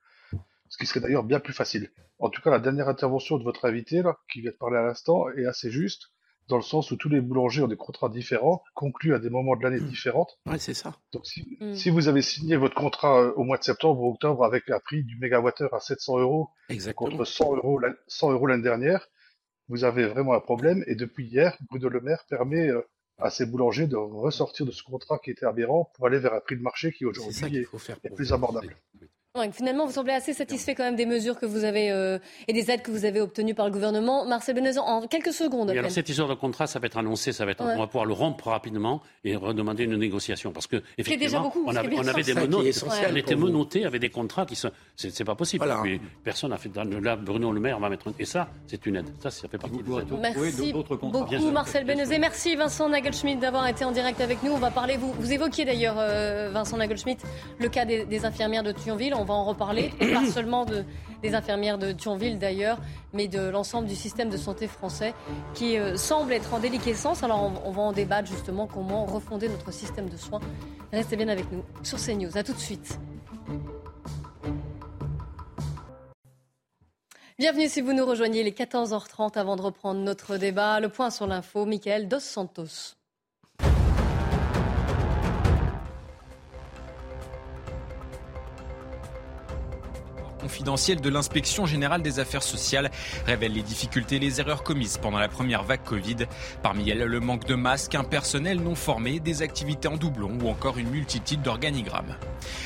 [SPEAKER 18] Ce qui serait d'ailleurs bien plus facile. En tout cas, la dernière intervention de votre invité, là, qui vient de parler à l'instant, est assez juste dans le sens où tous les boulangers ont des contrats différents, conclus à des moments de l'année mmh. différents.
[SPEAKER 17] Ouais, c'est ça.
[SPEAKER 18] Donc si, mmh. si, vous avez signé votre contrat euh, au mois de septembre ou octobre avec un prix du mégawattheure à 700 euros contre 100 euros, 100 euros l'année dernière, vous avez vraiment un problème. Et depuis hier, Bruno Le Maire permet euh, à ces boulangers de ressortir de ce contrat qui était aberrant pour aller vers un prix de marché qui aujourd'hui est, est, plus abordable
[SPEAKER 1] finalement, vous semblez assez satisfait quand même des mesures que vous avez euh, et des aides que vous avez obtenues par le gouvernement. Marcel Benezan, en quelques secondes.
[SPEAKER 16] alors cette histoire de contrat, ça va être annoncé, ça va être, on va pouvoir le rompre rapidement et redemander une négociation parce que effectivement, on, avait, on avait des menottes, on était menotté avec des contrats qui sont, c'est pas possible. personne n'a fait. Là, Bruno Le Maire va mettre et ça, c'est une aide. Ça, ça fait partie.
[SPEAKER 1] De Merci beaucoup, Marcel Benezet. Merci Vincent Nagelschmidt d'avoir été en direct avec nous. On va parler. Vous, vous évoquiez d'ailleurs euh, Vincent Nagelschmidt le cas des, des infirmières de Thionville on va en reparler, (clears throat) pas seulement de, des infirmières de Thionville d'ailleurs, mais de l'ensemble du système de santé français qui euh, semble être en déliquescence. Alors on, va en débattre justement comment refonder notre système de soins. Restez bien avec nous sur CNews. A tout de suite. Bienvenue si vous nous rejoignez les 14h30 avant de reprendre notre débat. Le point sur l'info, Michael Dos Santos.
[SPEAKER 22] Confidentielle de l'inspection générale des affaires sociales révèle les difficultés et les erreurs commises pendant la première vague Covid. Parmi elles, le manque de masques, un personnel non formé, des activités en doublon ou encore une multitude d'organigrammes.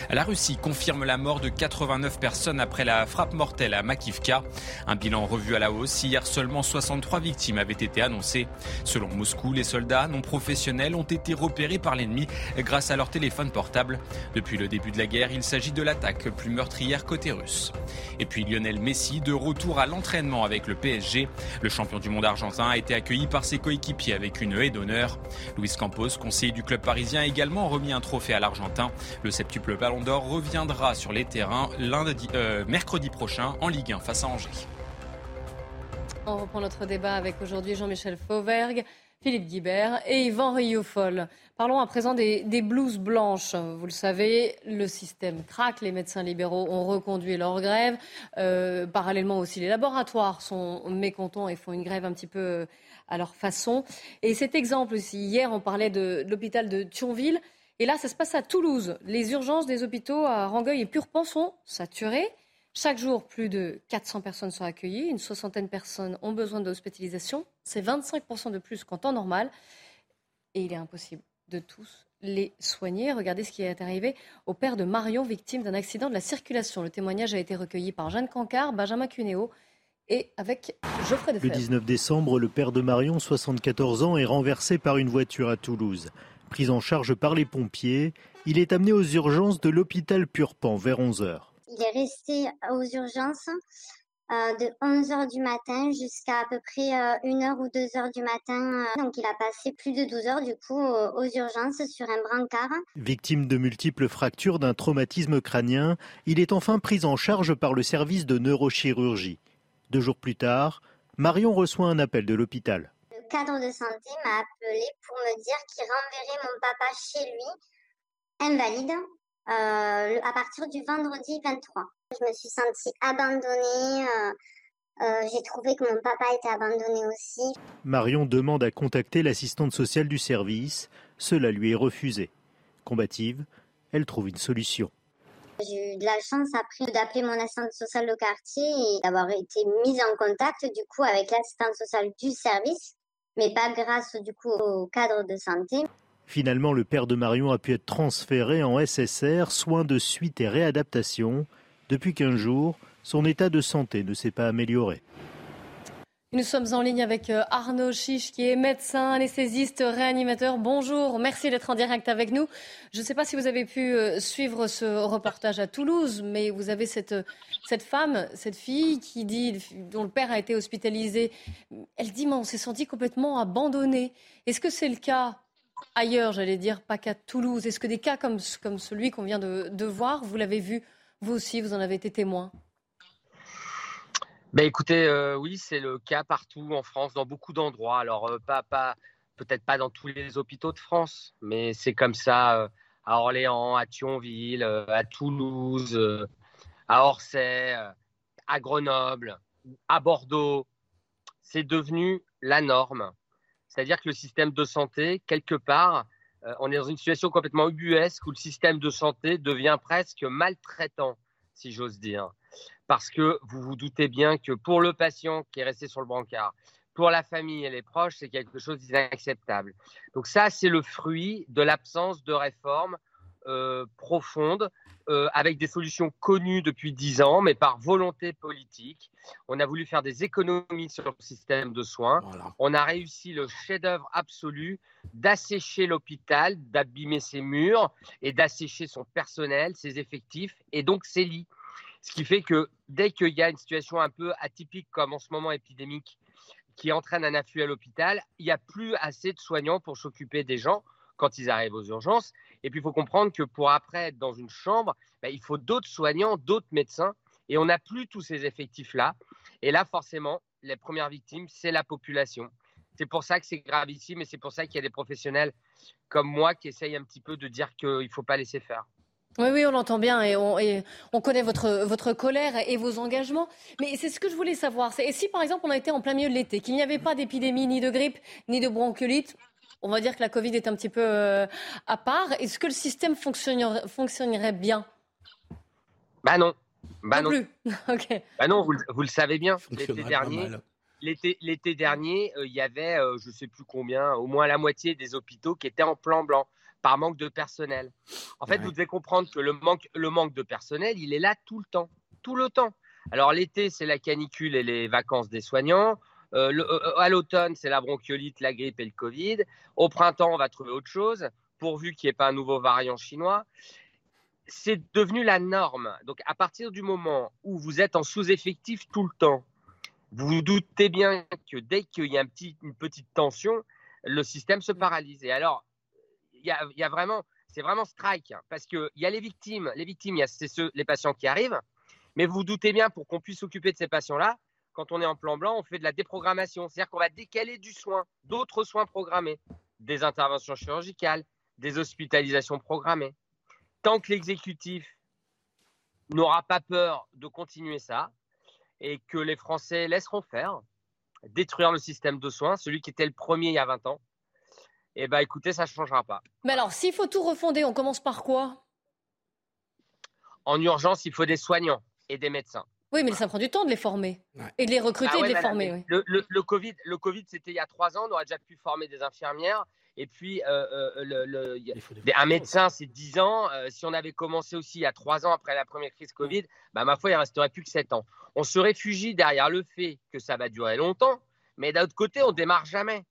[SPEAKER 22] La Russie confirme la mort de 89 personnes après la frappe mortelle à Makivka. Un bilan revu à la hausse. Hier, seulement 63 victimes avaient été annoncées. Selon Moscou, les soldats non professionnels ont été repérés par l'ennemi grâce à leur téléphone portable. Depuis le début de la guerre, il s'agit de l'attaque plus meurtrière côté russe. Et puis Lionel Messi, de retour à l'entraînement avec le PSG. Le champion du monde argentin a été accueilli par ses coéquipiers avec une haie d'honneur. Luis Campos, conseiller du club parisien, a également remis un trophée à l'Argentin. Le septuple Ballon d'Or reviendra sur les terrains euh, mercredi prochain en Ligue 1 face à Angers.
[SPEAKER 1] On reprend notre débat avec aujourd'hui Jean-Michel Fauvergue, Philippe Guibert et Yvan Rioufol. Parlons à présent des, blouses blanches. Vous le savez, le système craque. Les médecins libéraux ont reconduit leur grève. Euh, parallèlement aussi, les laboratoires sont mécontents et font une grève un petit peu euh, à leur façon. Et cet exemple aussi, hier, on parlait de, l'hôpital de Thionville. Et là, ça se passe à Toulouse. Les urgences des hôpitaux à Rangueil et Purpan sont saturées. Chaque jour, plus de 400 personnes sont accueillies. Une soixantaine de personnes ont besoin d'hospitalisation. C'est 25% de plus qu'en temps normal. Et il est impossible de tous les soigner. Regardez ce qui est arrivé au père de Marion, victime d'un accident de la circulation. Le témoignage a été recueilli par Jeanne Cancard, Benjamin Cunéo et avec Geoffrey Defebvre.
[SPEAKER 23] Le 19 décembre, le père de Marion, 74 ans, est renversé par une voiture à Toulouse. Pris en charge par les pompiers, il est amené aux urgences de l'hôpital Purpan vers 11 h
[SPEAKER 24] Il est resté aux urgences euh, de 11h du matin jusqu'à à peu près 1h euh, ou 2h du matin. Euh. donc il a passé plus de 12 heures du coup aux urgences sur un brancard.
[SPEAKER 23] Victime de multiples fractures d'un traumatisme crânien, il est enfin pris en charge par le service de neurochirurgie. Deux jours plus tard, Marion reçoit un appel de l'hôpital.
[SPEAKER 24] Le cadre de santé m'a appelé pour me dire qu'il renverrait mon papa chez lui, invalide, à partir du vendredi 23. Je me suis sentie abandonnée. Euh, euh, j'ai trouvé que mon papa était abandonné aussi.
[SPEAKER 23] Marion demande à contacter l'assistante sociale du service. Cela lui est refusé. Combative, elle trouve une solution.
[SPEAKER 24] J'ai eu de la chance après d'appeler mon assistante sociale de quartier et d'avoir été mise en contact du coup avec l'assistante sociale du service, mais pas grâce du coup au cadre de santé.
[SPEAKER 23] Finalement, le père de Marion a pu être transféré en SSR, soins de suite et réadaptation. Depuis 15 jours, son état de santé ne s'est pas amélioré.
[SPEAKER 1] Nous sommes en ligne avec euh, Arnaud Chiche, qui est médecin, anesthésiste, réanimateur. Bonjour, merci d'être en direct avec nous. Je ne sais pas si vous avez pu euh, suivre ce reportage à Toulouse, mais vous avez cette, cette femme, cette fille qui dit, dont le père a été hospitalisé. Elle dit, mais on s'est senti complètement abandonné. Est-ce que c'est le cas ailleurs, j'allais dire, pas qu'à Toulouse Est-ce que des cas comme, comme celui qu'on vient de, voir, vous l'avez vu vous aussi, vous en avez été témoin?
[SPEAKER 25] Ben écoutez, euh, oui, c'est le cas partout en France, dans beaucoup d'endroits. Alors, euh, pas, pas, peut-être pas dans tous les hôpitaux de France, mais c'est comme ça euh, à Orléans, à Thionville, à Toulouse, à Orsay, à Grenoble, à Bordeaux. C'est devenu la norme. C'est-à-dire que le système de santé, quelque part, euh, on est dans une situation complètement ubuesque où le système de santé devient presque maltraitant, si j'ose dire. Parce que vous vous doutez bien que pour le patient qui est resté sur le brancard, pour la famille et les proches, c'est quelque chose d'inacceptable. Donc ça, c'est le fruit de l'absence de réformes euh, profondes euh, avec des solutions connues depuis dix ans, mais par volonté politique. On a voulu faire des économies sur le système de soins. On a réussi le chef-d'œuvre absolu d'assécher l'hôpital, d'abîmer ses murs et d'assécher son personnel, ses effectifs et donc ses lits. Ce qui fait que dès qu'il y a une situation un peu atypique comme en ce moment épidémique qui entraîne un afflux à l'hôpital, il n'y a plus assez de soignants pour s'occuper des gens quand ils arrivent aux urgences. Et puis, il faut comprendre que pour après être dans une chambre, bah, il faut d'autres soignants, d'autres médecins. Et on n'a plus tous ces effectifs-là. Et là, forcément, les premières victimes, c'est la population. C'est pour ça que c'est gravissime et c'est pour ça qu'il y a des professionnels comme moi qui essayent un petit peu de dire qu'il ne faut pas laisser faire.
[SPEAKER 1] Oui, oui, on l'entend bien et on, connaît votre, votre colère et vos engagements. Mais c'est ce que je voulais savoir. Et si, par exemple, on a été en plein milieu de l'été, qu'il n'y avait pas d'épidémie, ni de grippe, ni de bronchiolite, on va dire que la Covid est un petit peu euh, à part. Est-ce que le système fonctionnerait, fonctionnerait bien?
[SPEAKER 25] Bah non. Bah
[SPEAKER 1] non.
[SPEAKER 25] non.
[SPEAKER 1] Plus. (laughs) ok.
[SPEAKER 25] Bah non, vous, vous le savez bien. L'été dernier, l'été dernier, euh, il y avait, euh, je ne sais plus combien, au moins la moitié des hôpitaux qui étaient en plan blanc par manque de personnel. En fait, vous devez comprendre que le manque, le manque de personnel, il est là tout le temps, tout le temps. Alors l'été, c'est la canicule et les vacances des soignants. Euh, le, euh, à l'automne, c'est la bronchiolite, la grippe et le Covid. Au printemps, on va trouver autre chose, pourvu qu'il n'y ait pas un nouveau variant chinois. C'est devenu la norme. Donc à partir du moment où vous êtes en sous-effectif tout le temps, vous vous doutez bien que dès qu'il y a une petite tension, le système se paralyse. Et alors, il y a, vraiment, c'est vraiment strike, hein, parce qu'il y a les victimes. Les victimes, il les patients qui arrivent, mais vous vous doutez bien, pour qu'on puisse s'occuper de ces patients-là, quand on est en plan blanc, on fait de la déprogrammation. C'est-à-dire qu'on va décaler du soin, d'autres soins programmés, des interventions chirurgicales, des hospitalisations programmées. Tant que l'exécutif n'aura pas peur de continuer ça et que les Français laisseront faire, détruire le système de soins, celui qui était le premier il y a 20 ans, eh bien écoutez, ça ne changera pas.
[SPEAKER 1] Mais alors, s'il faut tout refonder, on commence par quoi?
[SPEAKER 25] En urgence, il faut des soignants et des médecins.
[SPEAKER 1] Oui, mais ça prend du temps de les former ouais. et de les recruter ah ouais, et de les former. Oui.
[SPEAKER 25] Le, le, le, Covid, le COVID c'était il y a trois ans. On aurait déjà pu former des infirmières. Et puis, euh, euh, le, un médecin, c'est 10 ans. Euh, si on avait commencé aussi il y a 3 ans après la première crise Covid, bah, ma foi, il ne resterait plus que 7 ans. On se réfugie derrière le fait que ça va durer longtemps, mais d'un autre côté, on ne démarre jamais.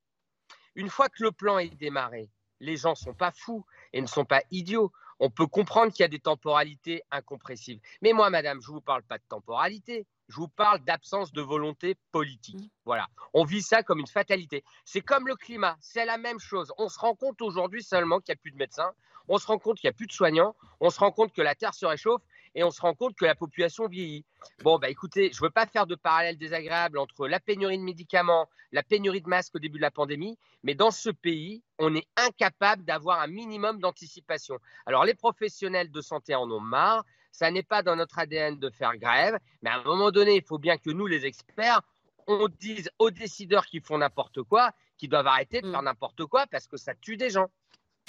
[SPEAKER 25] Une fois que le plan est démarré, les gens ne sont pas fous et ne sont pas idiots. On peut comprendre qu'il y a des temporalités incompressibles. Mais moi, madame, je ne vous parle pas de temporalité. Je vous parle d'absence de volonté politique. Voilà. On vit ça comme une fatalité. C'est comme le climat. C'est la même chose. On se rend compte aujourd'hui seulement qu'il n'y a plus de médecins. On se rend compte qu'il n'y a plus de soignants. On se rend compte que la Terre se réchauffe et on se rend compte que la population vieillit. Bon, bah écoutez, je ne veux pas faire de parallèle désagréable entre la pénurie de médicaments, la pénurie de masques au début de la pandémie, mais dans ce pays, on est incapable d'avoir un minimum d'anticipation. Alors, les professionnels de santé en ont marre. Ça n'est pas dans notre ADN de faire grève, mais à un moment donné, il faut bien que nous, les experts, on dise aux décideurs qui font n'importe quoi qu'ils doivent arrêter de faire n'importe quoi parce que ça tue des gens.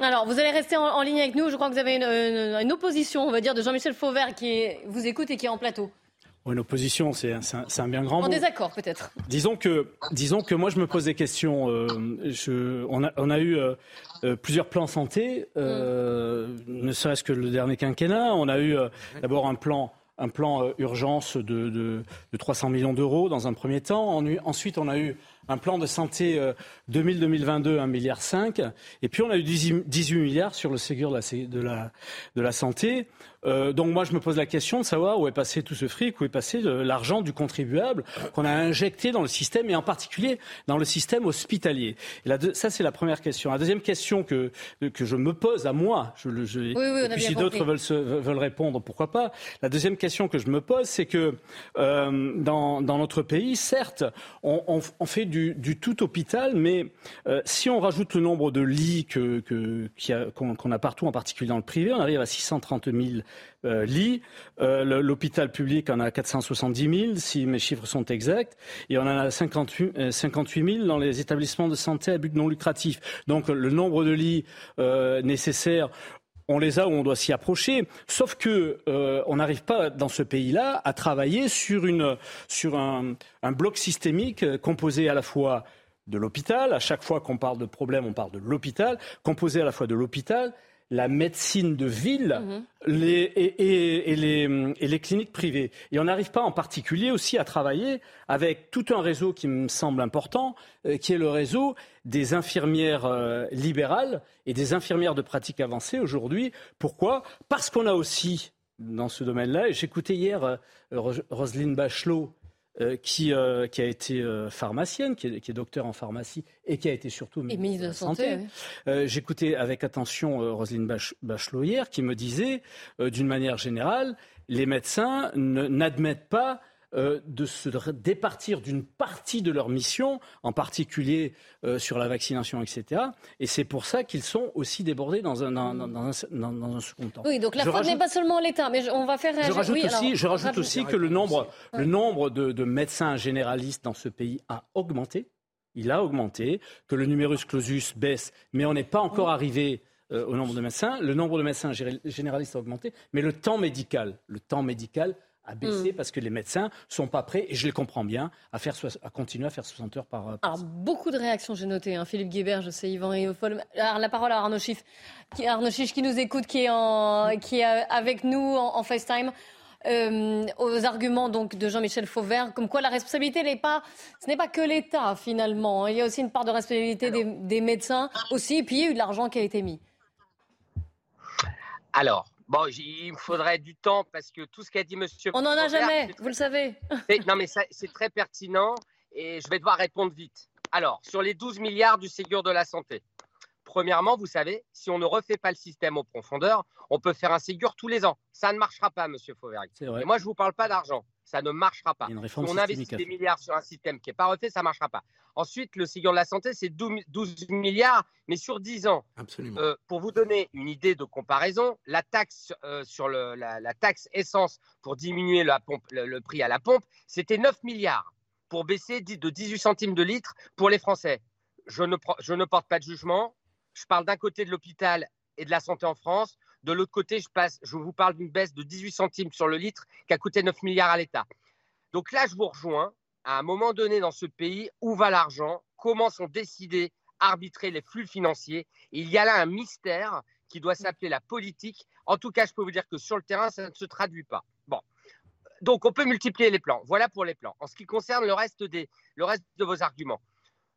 [SPEAKER 1] Alors, vous allez rester en, en, ligne avec nous. Je crois que vous avez une, une, une opposition, on va dire, de Jean-Michel Fauvert qui est, vous écoute et qui est en plateau.
[SPEAKER 21] Une opposition, c'est un, un, bien grand mot.
[SPEAKER 1] En désaccord, peut-être.
[SPEAKER 21] Disons que, disons que moi, je me pose des questions. Euh, je, on, a, on, a, eu euh, euh, plusieurs plans santé, euh, mm. ne serait-ce que le dernier quinquennat. On a eu d'abord un plan un plan urgence de, de, de 300 millions d'euros dans un premier temps. En, ensuite, on a eu un plan de santé euh, 2000-2022, 1,5 milliard. Et puis, on a eu 18 milliards sur le Ségur de la, de la, de la santé. Euh, donc, moi, je me pose la question de savoir où est passé tout ce fric, où est passé l'argent du contribuable qu'on a injecté dans le système, et en particulier dans le système hospitalier. Et là, ça, c'est la première question. La deuxième question que, que je me pose à moi, je, je,
[SPEAKER 1] oui, oui,
[SPEAKER 21] et puis si d'autres veulent, veulent répondre, pourquoi pas. La deuxième question que je me pose, c'est que euh, dans, dans notre pays, certes, on, on, on fait du du, tout hôpital, mais euh, si on rajoute le nombre de lits qu'on a, partout, en particulier dans le privé, on arrive à 630 000 euh, lits. Euh, L'hôpital public en a 470 000, si mes chiffres sont exacts, et on en a 58, 58 000 dans les établissements de santé à but non lucratif. Donc le nombre de lits nécessaires on les a où on doit s'y approcher. Sauf que euh, on n'arrive pas dans ce pays-là à travailler sur, une, sur un, un bloc systémique euh, composé à la fois de l'hôpital. À chaque fois qu'on parle de problème, on parle de l'hôpital, composé à la fois de l'hôpital, la médecine de ville mmh. les, et, et, et, les, et, les, cliniques privées. Et on n'arrive pas en particulier aussi à travailler avec tout un réseau qui me semble important, euh, qui est le réseau des infirmières euh, libérales et des infirmières de pratique avancée aujourd'hui. Pourquoi? Parce qu'on a aussi, dans ce domaine-là, et j'écoutais hier euh, Roselyne Bachelot, euh, qui, euh, qui, a été euh, pharmacienne, qui est, qui est, docteur en pharmacie et qui a été surtout
[SPEAKER 1] ministre de la Santé.
[SPEAKER 21] santé. J'écoutais avec attention Roselyne Bach Bachelot hier qui me disait, d'une manière générale, les médecins n'admettent pas euh, de se départir d'une partie de leur mission, en particulier euh, sur la vaccination, etc. Et c'est pour ça qu'ils sont aussi débordés dans un, dans, dans un, dans un second temps.
[SPEAKER 1] Oui, donc la faute n'est pas seulement l'État, mais on va faire réagir.
[SPEAKER 21] Je rajoute
[SPEAKER 1] oui,
[SPEAKER 21] aussi,
[SPEAKER 1] alors,
[SPEAKER 21] je rajoute aussi que le nombre, le nombre de, de médecins généralistes dans ce pays a augmenté. Il a augmenté, que le numerus clausus baisse, mais on n'est pas encore arrivé euh, au nombre de médecins. Le nombre de médecins généralistes a augmenté, mais le temps médical, le temps médical à baisser mm. parce que les médecins sont pas prêts, et je les comprends bien, à, faire, à continuer à faire 60 heures par,
[SPEAKER 1] par Alors, beaucoup de réactions, j'ai noté. Hein. Philippe Guébert, je sais, Yvan Riofol. Alors, la parole à Arnaud Chiche, qui, Arnaud Chiche, qui nous écoute, qui est, en, qui est avec nous en, FaceTime. Euh, aux arguments donc de Jean-Michel Fauvert, comme quoi la responsabilité n'est pas, ce n'est pas que l'État finalement. Il y a aussi une part de responsabilité des, des, médecins aussi, et puis il y a eu de l'argent qui a été mis.
[SPEAKER 25] Alors, Bon, il me faudrait du temps parce que tout ce qu'a dit Monsieur.
[SPEAKER 1] On n'en a jamais, vous le savez.
[SPEAKER 25] non, mais c'est très pertinent et je vais devoir répondre vite. Alors, sur les 12 milliards du Ségur de la santé, premièrement, vous savez, si on ne refait pas le système aux profondeurs, on peut faire un Ségur tous les ans. Ça ne marchera pas, Monsieur Fauvergue. Et moi, je ne vous parle pas d'argent ça ne marchera pas. Si on investit des milliards sur un système qui n'est pas refait, ça ne marchera pas. Ensuite, le Ségur de la santé, c'est 12 milliards, mais sur 10 ans.
[SPEAKER 17] Absolument.
[SPEAKER 25] Euh, pour vous donner une idée de comparaison, la taxe euh, sur le, la, taxe essence pour diminuer la pompe, le, prix à la pompe, c'était 9 milliards pour baisser de 18 centimes de litre pour les Français. Je ne, je ne porte pas de jugement. Je parle d'un côté de l'hôpital et de la santé en France. De l'autre côté, je, passe, je vous parle d'une baisse de 18 centimes sur le litre qui a coûté 9 milliards à l'État. Donc là, je vous rejoins. À un moment donné dans ce pays, où va l'argent? Comment sont décidés, arbitrer les flux financiers? Il y a là un mystère qui doit s'appeler la politique. En tout cas, je peux vous dire que sur le terrain, ça ne se traduit pas. Bon. Donc, on peut multiplier les plans. Voilà pour les plans. En ce qui concerne le reste, des, le reste de vos arguments,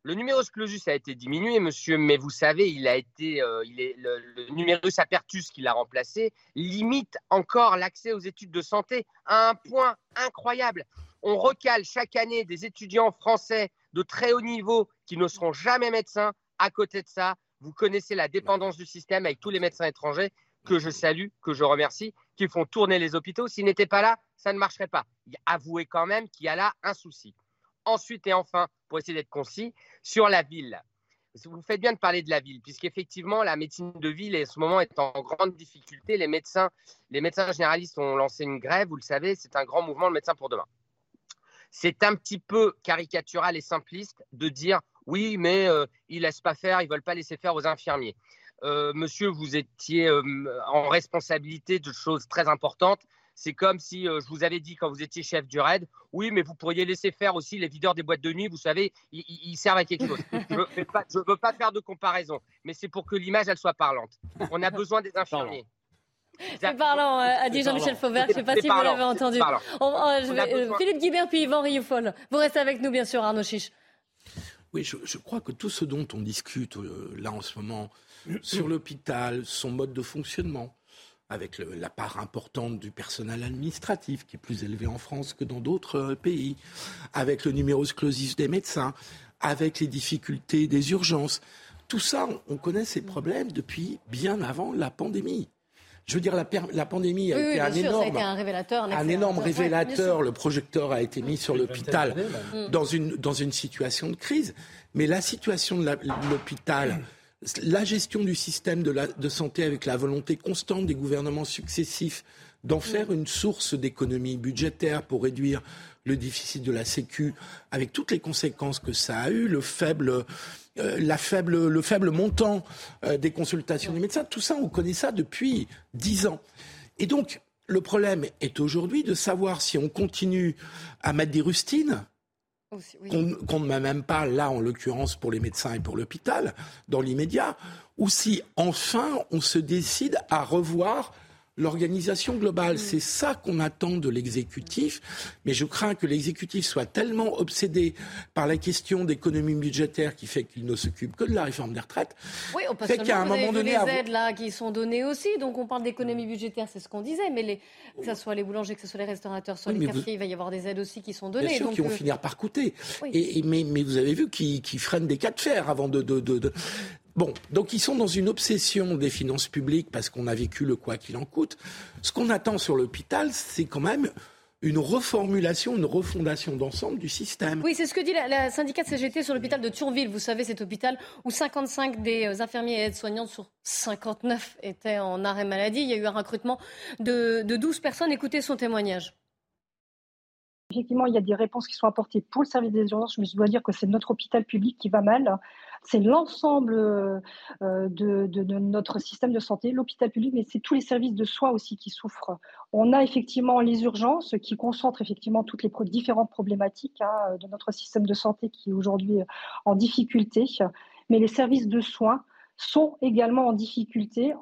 [SPEAKER 25] le numerus clausus a été diminué, monsieur, mais vous savez, il a été, euh, il est, le, le, numerus apertus qui l'a remplacé limite encore l'accès aux études de santé à un point incroyable. On recale chaque année des étudiants français de très haut niveau qui ne seront jamais médecins. À côté de ça, vous connaissez la dépendance du système avec tous les médecins étrangers que je salue, que je remercie, qui font tourner les hôpitaux. S'ils n'étaient pas là, ça ne marcherait pas. Avouez quand même qu'il y a là un souci. Ensuite et enfin, pour essayer d'être concis, sur la ville. Vous faites bien de parler de la ville, puisqu'effectivement, la médecine de ville, en ce moment, est en grande difficulté. Les médecins, les médecins généralistes ont lancé une grève, vous le savez, c'est un grand mouvement, le médecin pour demain. C'est un petit peu caricatural et simpliste de dire oui, mais euh, ils ne laissent pas faire, ils ne veulent pas laisser faire aux infirmiers. Euh, monsieur, vous étiez euh, en responsabilité de choses très importantes. C'est comme si euh, je vous avais dit quand vous étiez chef du RAID, oui, mais vous pourriez laisser faire aussi les videurs des boîtes de nuit, vous savez, ils, servent à quelque chose. (laughs) Je ne veux pas faire de comparaison, mais c'est pour que l'image, elle soit parlante. On a (laughs) besoin des infirmiers.
[SPEAKER 1] C'est parlant, euh, a dit Jean-Michel Fauvert. Je ne sais pas si vous l'avez entendu. Euh, Philippe Guibert puis Yvan Rioufol. Vous restez avec nous, bien sûr, Arnaud Chiche.
[SPEAKER 17] Oui, je, je, crois que tout ce dont on discute là en ce moment (clears throat) sur l'hôpital, son mode de fonctionnement, avec la part importante du personnel administratif, qui est plus élevé en France que dans d'autres euh, pays, avec le numerus clausus des médecins, avec les difficultés des urgences. Tout ça, on connaît ces problèmes depuis bien avant la pandémie. Je veux dire, la, la pandémie a été un énorme,
[SPEAKER 1] un, révélateur,
[SPEAKER 17] un, énorme révélateur. le projecteur a été mis sur l'hôpital dans une, dans une situation de crise. Mais la situation de l'hôpital la gestion du système de, santé avec la volonté constante des gouvernements successifs d'en faire une source d'économie budgétaire pour réduire le déficit de la Sécu, avec toutes les conséquences que ça a eu, le faible, euh, la faible, le faible montant euh, des consultations des médecins, tout ça, on connaît ça depuis dix ans. Et donc, le problème est aujourd'hui de savoir si on continue à mettre des rustines qu'on ne met même pas là, en l'occurrence pour les médecins et pour l'hôpital, dans l'immédiat, ou si enfin on se décide à revoir l'organisation globale. Mm. C'est ça qu'on attend de l'exécutif, mais je crains que l'exécutif soit tellement obsédé par la question d'économie budgétaire qui fait qu'il ne s'occupe que de la réforme des retraites.
[SPEAKER 1] Oui, on peut fait qu'à un moment donné, les aides là qui sont données aussi, donc on parle d'économie budgétaire, c'est ce qu'on disait, mais les, que ce soit les boulangers, que ce soit les restaurateurs, soit les cafés, il va y avoir des aides aussi qui sont données.
[SPEAKER 17] Bien sûr, qui vont euh, finir par coûter. Et, mais, mais, vous avez vu qu'ils freinent des cas de fer avant de, de, de, Bon, donc ils sont dans une obsession des finances publiques parce qu'on a vécu le quoi qu'il en coûte. Ce qu'on attend sur l'hôpital, c'est quand même une reformulation, une refondation d'ensemble du système.
[SPEAKER 1] Oui, c'est ce que dit la, syndicat de CGT sur l'hôpital de Thionville. Vous savez, cet hôpital où 55 des euh, infirmiers et aides-soignantes sur 59 étaient en arrêt maladie. Il y a eu un recrutement de, de 12 personnes. Écoutez son témoignage.
[SPEAKER 11] Effectivement, il y a des réponses qui sont apportées pour le service des urgences, mais je dois dire que c'est notre hôpital public qui va mal. C'est l'ensemble euh, de, notre système de santé, l'hôpital public, mais c'est tous les services de soins aussi qui souffrent. On a effectivement les urgences qui concentrent effectivement toutes les différentes problématiques hein, de notre système de santé qui est aujourd'hui en difficulté, mais les services de soins sont également en difficulté.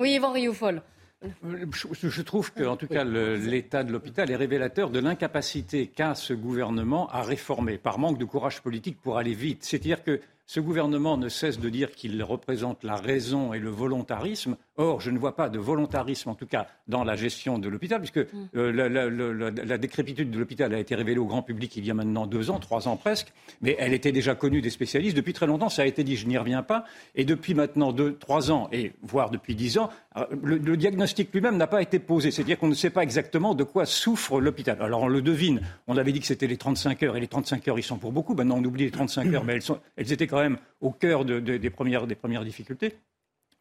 [SPEAKER 1] Oui, Yvan Rioufol.
[SPEAKER 15] Je, trouve que, en tout cas, l'état de l'hôpital est révélateur de l'incapacité qu'a ce gouvernement à réformer, par manque de courage politique pour aller vite. C'est-à-dire que ce gouvernement ne cesse de dire qu'il représente la raison et le volontarisme. Or, je ne vois pas de volontarisme, en tout cas dans la gestion de l'hôpital, puisque mm. euh, la, décrépitude de l'hôpital a été révélée au grand public il y a maintenant deux ans, trois ans presque, mais elle était déjà connue des spécialistes depuis très longtemps. Ça a été dit, je n'y reviens pas. Et depuis maintenant deux, trois ans, et voire depuis dix ans, euh, le, le diagnostic lui-même n'a pas été posé. C'est-à-dire qu'on ne sait pas exactement de quoi souffre l'hôpital. Alors on le devine. On avait dit que c'était les 35 heures, et les 35 heures, ils sont pour beaucoup. Maintenant, on oublie les 35 heures, (coughs) mais elles, sont, elles étaient quand même au cœur des, premières, des premières difficultés.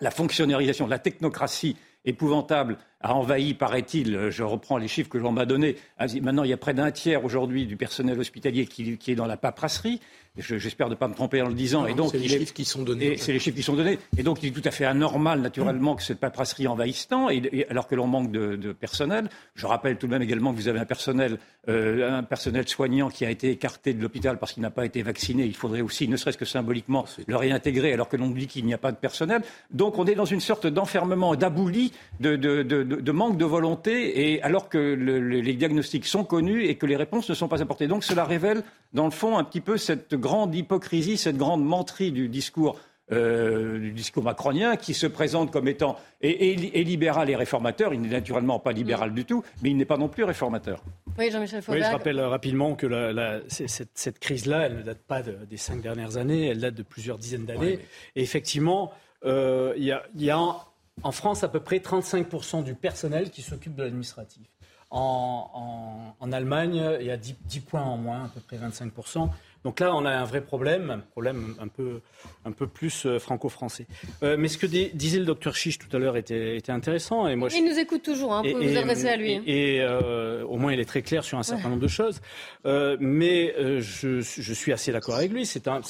[SPEAKER 15] La fonctionnalisation, la technocratie épouvantable a envahi, paraît-il, je reprends les chiffres que l'on m'a donnés, maintenant il y a près d'un tiers aujourd'hui du personnel hospitalier qui, est dans la paperasserie. J'espère ne pas me tromper en le disant.
[SPEAKER 17] et donc, c'est les chiffres qui sont donnés.
[SPEAKER 15] C'est les chiffres qui sont donnés. Et donc, il est tout à fait anormal, naturellement, que cette paperasserie envahisse tant, et, alors que l'on manque de, personnel. Je rappelle tout de même également que vous avez un personnel, euh, un personnel soignant qui a été écarté de l'hôpital parce qu'il n'a pas été vacciné. Il faudrait aussi, ne serait-ce que symboliquement, le réintégrer, alors que l'on dit qu'il n'y a pas de personnel. Donc, on est dans une sorte d'enfermement, d'abouli, de, de, manque de volonté, et alors que les diagnostics sont connus et que les réponses ne sont pas apportées. Donc, cela révèle, dans le fond, un petit peu cette grande hypocrisie, cette grande menterie du discours euh, du discours macronien qui se présente comme étant et, libéral et réformateur. Il n'est naturellement pas libéral du tout, mais il n'est pas non plus réformateur.
[SPEAKER 21] Oui, Jean-Michel Oui, je rappelle rapidement que cette, crise-là, elle ne date pas des cinq dernières années, elle date de plusieurs dizaines d'années. Et effectivement, euh, il y a, en, France à peu près 35% du personnel qui s'occupe de l'administratif. En, Allemagne, il y a 10, 10, points en moins, à peu près 25%. Donc là, on a un vrai problème, un problème un peu, un peu plus euh, franco-français. Euh, mais ce que disait le docteur Chiche tout à l'heure était, était, intéressant. Et moi,
[SPEAKER 1] il nous écoute toujours, hein, vous vous adresser à lui.
[SPEAKER 21] Et, euh, au moins, il est très clair sur un certain nombre de choses. mais je, je, suis assez d'accord avec lui. C'est un,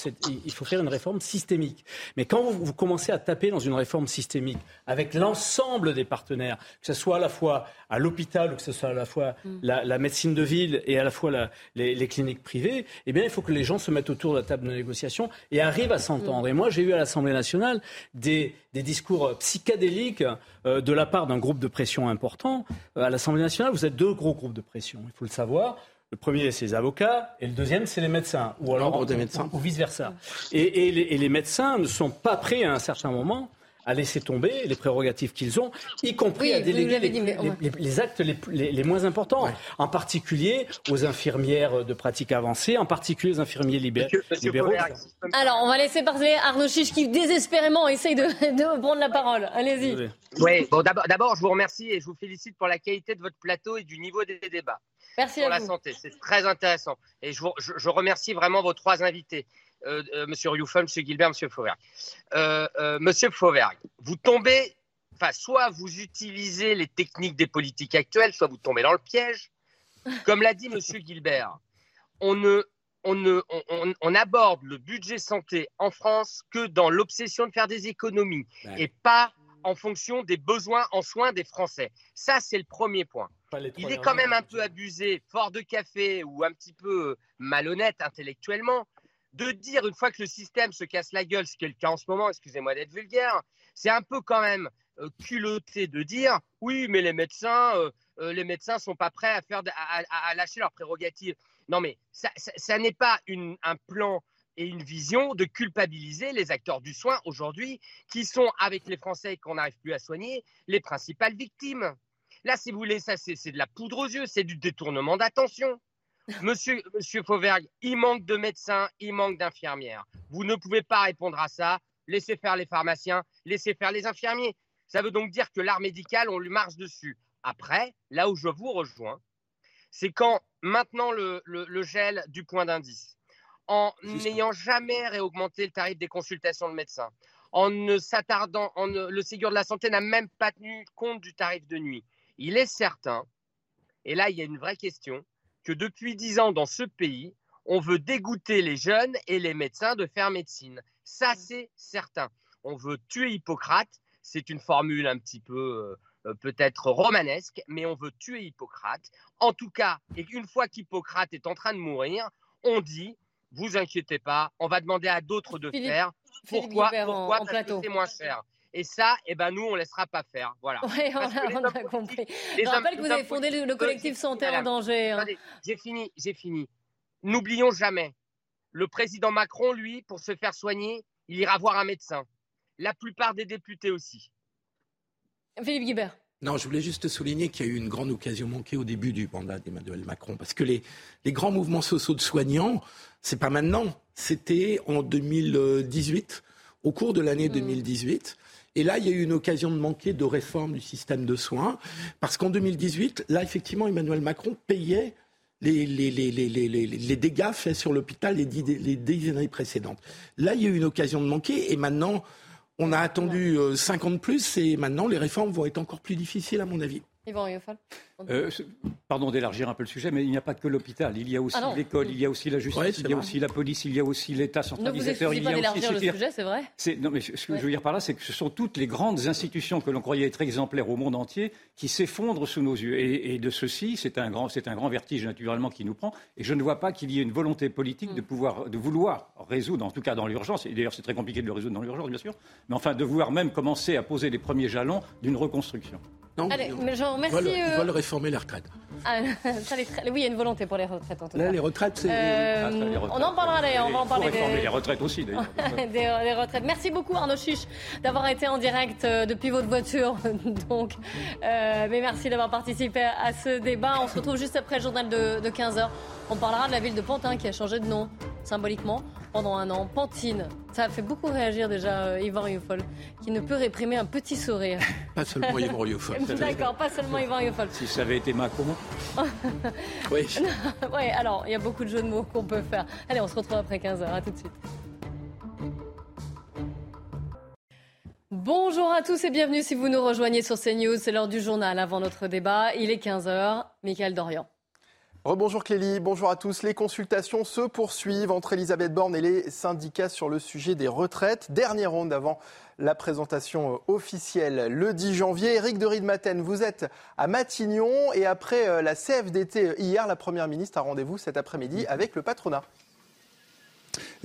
[SPEAKER 21] il faut faire une réforme systémique. Mais quand vous, vous, commencez à taper dans une réforme systémique avec l'ensemble des partenaires, que ce soit à la fois à l'hôpital ou que ce soit à la fois mm. la, médecine de ville et à la fois la, les, les, cliniques privées, eh bien, il faut que les gens se mettent autour de la table de négociation et arrivent à s'entendre. Et moi, j'ai eu à l'Assemblée nationale des, discours psychédéliques euh, de la part d'un groupe de pression important. Euh, à l'Assemblée nationale, vous êtes deux gros groupes de pression, il faut le savoir. Le premier, c'est les avocats, et le deuxième, c'est les médecins, ou alors des médecins. ou, vice versa. Et, et, les, médecins ne sont pas prêts à un certain moment à laisser tomber les prérogatives qu'ils ont, y compris à déléguer les, actes les, moins importants, en particulier aux infirmières de pratique avancée, en particulier aux infirmiers libéraux.
[SPEAKER 1] Alors, on va laisser parler Arnaud Chiche qui désespérément essaye de, (laughs) de prendre la parole. Allez-y.
[SPEAKER 25] Oui, bon, d'abord, je vous remercie et je vous félicite pour la qualité de votre plateau et du niveau des débats.
[SPEAKER 1] Merci
[SPEAKER 25] sur
[SPEAKER 1] la
[SPEAKER 25] santé. C'est très intéressant. Et je, je remercie vraiment vos trois invités. Euh, euh, Monsieur Rioufol, Monsieur Gilbert, Monsieur Fauvergue. Euh, Monsieur Fauvergue, vous tombez, enfin, soit vous utilisez les techniques des politiques actuelles, soit vous tombez dans le piège. Comme l'a dit Monsieur Gilbert, on ne, on, ne, on, aborde le budget santé en France que dans l'obsession de faire des économies et pas en fonction des besoins en soins des Français. Ça, c'est le premier point. Il est quand même un peu abusé, fort de café ou un petit peu malhonnête intellectuellement de dire une fois que le système se casse la gueule, ce qui est le cas en ce moment, excusez-moi d'être vulgaire, c'est un peu quand même euh, culotté de dire oui, mais les médecins, euh, euh, les médecins sont pas prêts à faire à, lâcher leurs prérogatives. Non, mais ça, n'est pas un plan et une vision de culpabiliser les acteurs du soin aujourd'hui, qui sont avec les Français qu'on n'arrive plus à soigner, les principales victimes. Là, si vous voulez, ça c'est de la poudre aux yeux, c'est du détournement d'attention. Monsieur, Monsieur Fauvergue, il manque de médecins, il manque d'infirmières. Vous ne pouvez pas répondre à ça. Laissez faire les pharmaciens, laissez faire les infirmiers. Ça veut donc dire que l'art médical, on lui marche dessus. Après, là où je vous rejoins, c'est quand maintenant le, gel du point d'indice, en n'ayant jamais réaugmenté le tarif des consultations de médecins, en ne s'attardant, le Ségur de la santé n'a même pas tenu compte du tarif de nuit. Il est certain, et là il y a une vraie question, que depuis dix ans dans ce pays, on veut dégoûter les jeunes et les médecins de faire médecine. Ça, c'est certain. On veut tuer Hippocrate. C'est une formule un petit peu euh, peut-être romanesque, mais on veut tuer Hippocrate. En tout cas, et une fois qu'Hippocrate est en train de mourir, on dit vous inquiétez pas, on va demander à d'autres de faire. Pourquoi, pourquoi Parce que c'est moins cher? Et ça, eh ben, nous, on ne laissera pas faire. Voilà.
[SPEAKER 1] Oui, on, a, compris. Je rappelle que vous avez fondé le, collectif Santé en danger.
[SPEAKER 25] Hein. J'ai fini, j'ai fini. N'oublions jamais, le président Macron, lui, pour se faire soigner, il ira voir un médecin. La plupart des députés aussi.
[SPEAKER 1] Philippe Guibert.
[SPEAKER 17] Non, je voulais juste souligner qu'il y a eu une grande occasion manquée au début du mandat d'Emmanuel Macron, parce que les, les grands mouvements sociaux de soignants, c'est pas maintenant, c'était en 2018, au cours de l'année 2018. Et là, il y a eu une occasion de manquer de réforme du système de soins, parce qu'en 2018, là, effectivement, Emmanuel Macron payait les, les, les, les dégâts faits sur l'hôpital les dix, années précédentes. Là, il y a eu une occasion de manquer, et maintenant, on a attendu 50 euh, plus, et maintenant, les réformes vont être encore plus difficiles, à mon avis.
[SPEAKER 15] Euh, pardon d'élargir un peu le sujet, mais il n'y a pas que l'hôpital. Il y a aussi ah l'école, il y a aussi la justice, il y a aussi la police, il y a aussi l'État centralisateur.
[SPEAKER 1] Ne vous il y a aussi le sujet, c'est vrai.
[SPEAKER 15] Non, mais ce que je veux dire par là, c'est que ce sont toutes les grandes institutions que l'on croyait être exemplaires au monde entier qui s'effondrent sous nos yeux. Et, de ceci, c'est un grand, c'est un grand vertige naturellement qui nous prend. Et je ne vois pas qu'il y ait une volonté politique de mm. pouvoir, de vouloir résoudre, en tout cas dans l'urgence. Et d'ailleurs, c'est très compliqué de le résoudre dans l'urgence, bien sûr. Mais enfin, de vouloir même commencer à poser les premiers jalons d'une reconstruction.
[SPEAKER 17] Non, Allez, mais ils, veulent, réformer les retraites.
[SPEAKER 1] Ah, (laughs) ça, les, oui, il y a une volonté pour les retraites en tout
[SPEAKER 17] Là, les retraites, c'est. Euh,
[SPEAKER 1] ah, on en parlera d'ailleurs. On va en parler.
[SPEAKER 15] Des... les retraites aussi, d'ailleurs. (laughs)
[SPEAKER 1] des, retraites. Merci beaucoup, Arnaud Chiche, d'avoir été en direct euh, depuis votre voiture. (laughs) Donc, euh, mais merci d'avoir participé à ce débat. On se retrouve juste après le journal de, de 15h. On parlera de la ville de Pantin qui a changé de nom symboliquement pendant un an. Pantine, ça a fait beaucoup réagir déjà euh, Yvan Riofol, qui ne peut réprimer un petit sourire. (laughs)
[SPEAKER 17] Pas seulement Yvan Riofol. (laughs)
[SPEAKER 1] D'accord, pas seulement Yvan Riofol.
[SPEAKER 15] Si ça avait été Macron. (laughs)
[SPEAKER 1] oui. oui, alors, il y a beaucoup de jeux de mots qu'on peut faire. Allez, on se retrouve après 15h. À tout de suite. Bonjour à tous et bienvenue si vous nous rejoignez sur CNews. C'est l'heure du journal avant notre débat. Il est 15h. Michael Dorian.
[SPEAKER 5] Rebonjour Clélie, bonjour à tous. Les consultations se poursuivent entre Elisabeth Borne et les syndicats sur le sujet des retraites. Dernière ronde avant la présentation euh, officielle le 10 janvier. Éric de Riedmaten, vous êtes à Matignon et après euh, la CFDT hier, la Première ministre a rendez-vous cet après-midi avec le patronat.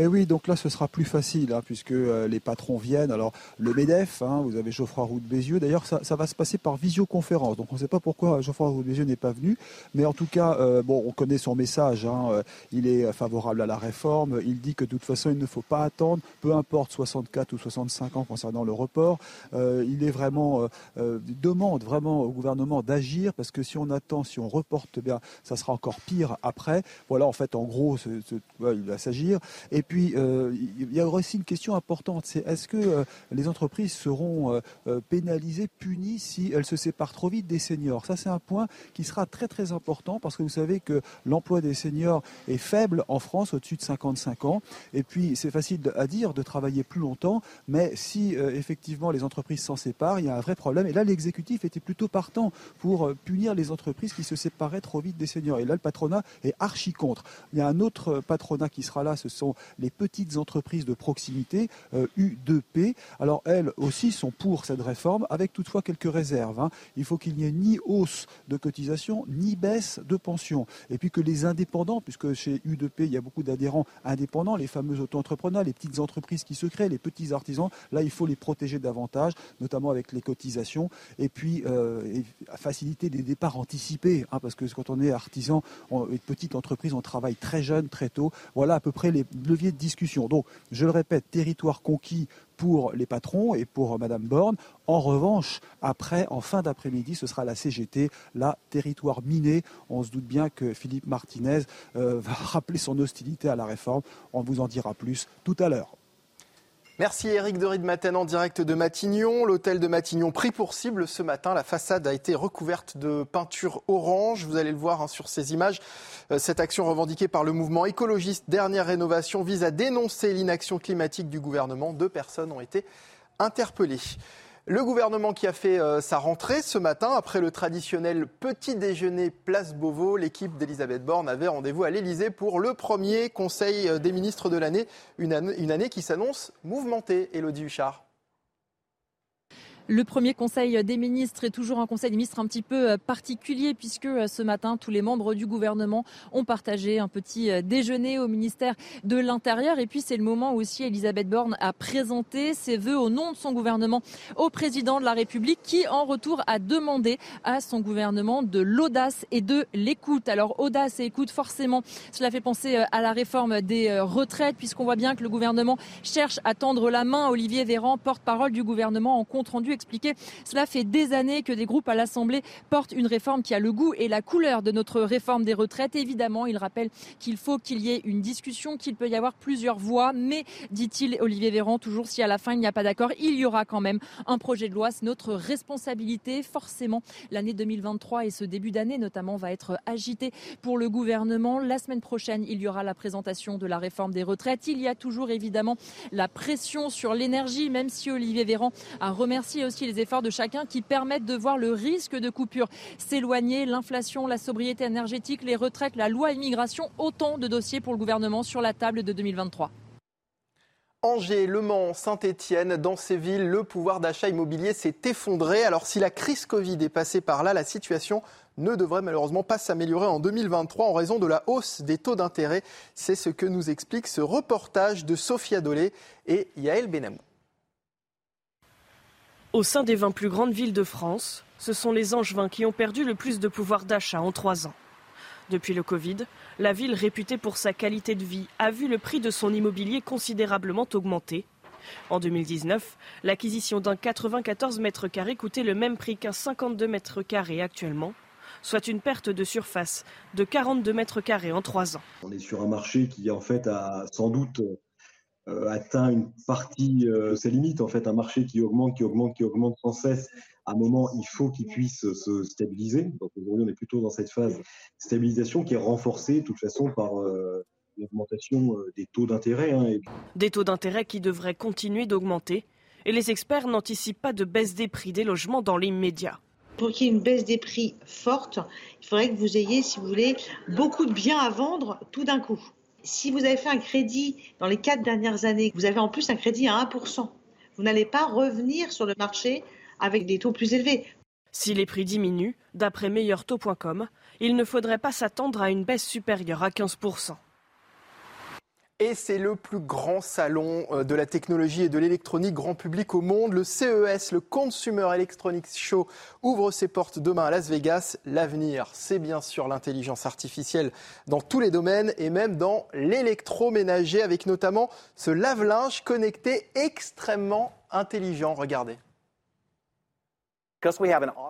[SPEAKER 26] Et eh oui, donc là, ce sera plus facile, hein, puisque euh, les patrons viennent. Alors, le MEDEF, hein, vous avez Geoffroy Roux de Bézieux. D'ailleurs, ça, va se passer par visioconférence. Donc, on ne sait pas pourquoi Geoffroy Roux de Bézieux n'est pas venu. Mais en tout cas, euh, bon, on connaît son message. Hein, euh, il est favorable à la réforme. Il dit que de toute façon, il ne faut pas attendre, peu importe 64 ou 65 ans concernant le report. il est vraiment, demande vraiment au gouvernement d'agir, parce que si on attend, si on reporte, bien, ça sera encore pire après. Voilà, en fait, en gros, il va s'agir. Puis, euh, il y a aussi une question importante, c'est est-ce que euh, les entreprises seront euh, pénalisées, punies si elles se séparent trop vite des seniors? Ça, c'est un point qui sera très très important parce que vous savez que l'emploi des seniors est faible en France, au-dessus de 55 ans. Et puis, c'est facile à dire de travailler plus longtemps, mais si effectivement les entreprises s'en séparent, il y a un vrai problème. Et là, l'exécutif était plutôt partant pour punir les entreprises qui se séparaient trop vite des seniors. Et là, le patronat est archi contre. Il y a un autre patronat qui sera là, ce sont les petites entreprises de proximité, U2P. Euh, Alors elles aussi sont pour cette réforme, avec toutefois quelques réserves. Hein. Il faut qu'il n'y ait ni hausse de cotisation, ni baisse de pension. Et puis que les indépendants, puisque chez U2P, il y a beaucoup d'adhérents indépendants, les fameux auto-entrepreneurs, les petites entreprises qui se créent, les petits artisans, là, il faut les protéger davantage, notamment avec les cotisations. Et puis, euh, faciliter des départs anticipés, hein, parce que quand on est artisan, une petite entreprise, on travaille très jeune, très tôt. Voilà à peu près les de discussion. Donc, je le répète, territoire conquis pour les patrons et pour Madame Borne. En revanche, après, en fin d'après-midi, ce sera la CGT, la territoire miné. On se doute bien que Philippe Martinez euh, (laughs) va rappeler son hostilité à la réforme. On vous en dira plus tout à l'heure.
[SPEAKER 5] Merci Eric de Matin en direct de Matignon. L'hôtel de Matignon pris pour cible ce matin. La façade a été recouverte de peinture orange. Vous allez le voir hein, sur ces images. Euh, cette action revendiquée par le mouvement écologiste Dernière Rénovation vise à dénoncer l'inaction climatique du gouvernement. Deux personnes ont été interpellées. Le gouvernement qui a fait euh, sa rentrée ce matin, après le traditionnel petit déjeuner place Beauvau, l'équipe d'Elisabeth Borne avait rendez-vous à l'Elysée pour le premier Conseil euh, des ministres de l'année, une une année qui s'annonce mouvementée. Elodie Huchard.
[SPEAKER 27] Le premier conseil des ministres est toujours un conseil des ministres un petit peu euh, particulier puisque euh, ce matin, tous les membres du gouvernement ont partagé un petit euh, déjeuner au ministère de l'Intérieur. Et puis, c'est le moment aussi Elisabeth Borne a présenté ses vœux au nom de son gouvernement au président de la République qui, en retour, a demandé à son gouvernement de l'audace et de l'écoute. Alors, audace et écoute, forcément, cela fait penser à la réforme des retraites puisqu'on voit bien que le gouvernement cherche à tendre la main. Olivier Véran, porte-parole du gouvernement, en compte rendu Cela fait des années que des groupes à l'Assemblée portent une réforme qui a le goût et la couleur de notre réforme des retraites. Évidemment, il rappelle qu'il faut qu'il y ait une discussion, qu'il peut y avoir plusieurs voix, mais, dit-il, Olivier Véran, toujours si à la fin il n'y a pas d'accord, il y aura quand même un projet de loi. C'est notre responsabilité. Forcément, l'année 2023 et ce début d'année notamment va être agité pour le gouvernement. La semaine prochaine, il y aura la présentation de la réforme des retraites. Il y a toujours évidemment la pression sur l'énergie, même si Olivier Véran a remercié aussi les efforts de chacun qui permettent de voir le risque de coupure s'éloigner, l'inflation, la sobriété énergétique, les retraites, la loi immigration, autant de dossiers pour le gouvernement sur la table de 2023.
[SPEAKER 5] Angers, Le Mans, Saint-Étienne, dans ces villes, le pouvoir d'achat immobilier s'est effondré. Alors si la crise Covid est passée par là, la situation ne devrait malheureusement pas s'améliorer en 2023 en raison de la hausse des taux d'intérêt. C'est ce que nous explique ce reportage de Sophia Dolé et Yael Benamou.
[SPEAKER 28] Au sein des 20 plus grandes villes de France, ce sont les Angevins qui ont perdu le plus de pouvoir d'achat en trois ans. Depuis le Covid, la ville réputée pour sa qualité de vie a vu le prix de son immobilier considérablement augmenter. En 2019, l'acquisition d'un 94 mètres carrés coûtait le même prix qu'un 52 mètres carrés actuellement, soit une perte de surface de 42 mètres carrés en trois ans.
[SPEAKER 29] On est sur un marché qui en fait a sans doute atteint une partie euh, ses limites. En fait, un marché qui augmente, qui augmente, qui augmente sans cesse. À un moment, il faut qu'il puisse se stabiliser. Donc aujourd'hui, on est plutôt dans cette phase de stabilisation qui est renforcée de toute façon par euh, l'augmentation des taux d'intérêt. Hein,
[SPEAKER 28] des taux d'intérêt qui devraient continuer d'augmenter. Et les experts n'anticipent pas de baisse des prix des logements dans l'immédiat
[SPEAKER 30] pour qu'il y ait une baisse des prix forte, il faudrait que vous ayez, si vous voulez, beaucoup de biens à vendre tout d'un coup. Si vous avez fait un crédit dans les quatre dernières années, vous avez en plus un crédit à 1%, vous n'allez pas revenir sur le marché avec des taux plus élevés.
[SPEAKER 28] Si les prix diminuent, d'après meilleurtaux.com, il ne faudrait pas s'attendre à une baisse supérieure à 15%.
[SPEAKER 5] Et c'est le plus grand salon euh, de la technologie et de l'électronique grand public au monde. Le CES, le Consumer Electronics Show, ouvre ses portes demain à Las Vegas. L'avenir, c'est bien sûr l'intelligence artificielle dans tous les domaines et même dans l'électroménager avec notamment ce lave-linge connecté extrêmement intelligent. Regardez.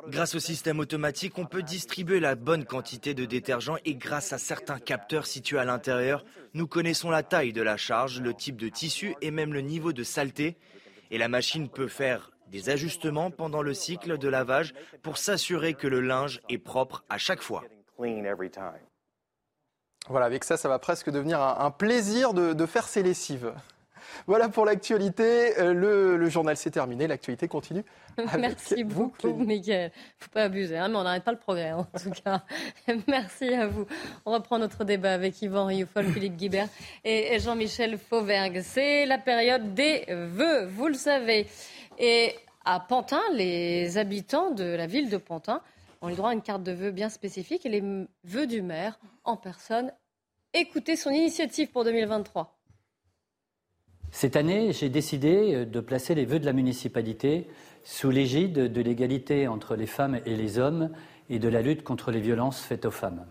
[SPEAKER 31] Grâce au système automatique, on peut distribuer la bonne quantité de détergent et grâce à certains capteurs situés à l'intérieur, nous connaissons la taille de la charge, le type de tissu et même le niveau de saleté. Et la machine peut faire des ajustements pendant le cycle de lavage pour s'assurer que le linge est propre à chaque fois.
[SPEAKER 5] Voilà, avec ça, ça va presque devenir un, plaisir de, de faire ses lessives. Voilà pour l'actualité. Euh, le, journal s'est terminé. L'actualité continue. (laughs)
[SPEAKER 1] Merci beaucoup, Miguel. Faut pas abuser, hein, mais on n'arrête pas le progrès, en tout cas. (laughs) Merci à vous. On reprend notre débat avec Yvan Rioufol, (coughs) Philippe Guibert et Jean-Michel Fauvergue. C'est la période des vœux, vous le savez. Et à Pantin, les habitants de la ville de Pantin ont eu droit à une carte de vœux bien spécifique et les vœux du maire en personne. Écoutez son initiative pour 2023.
[SPEAKER 4] Cette année, j'ai décidé euh, de placer les vœux de la municipalité sous l'égide de l'égalité entre les femmes et les hommes et de la lutte contre les violences faites aux femmes.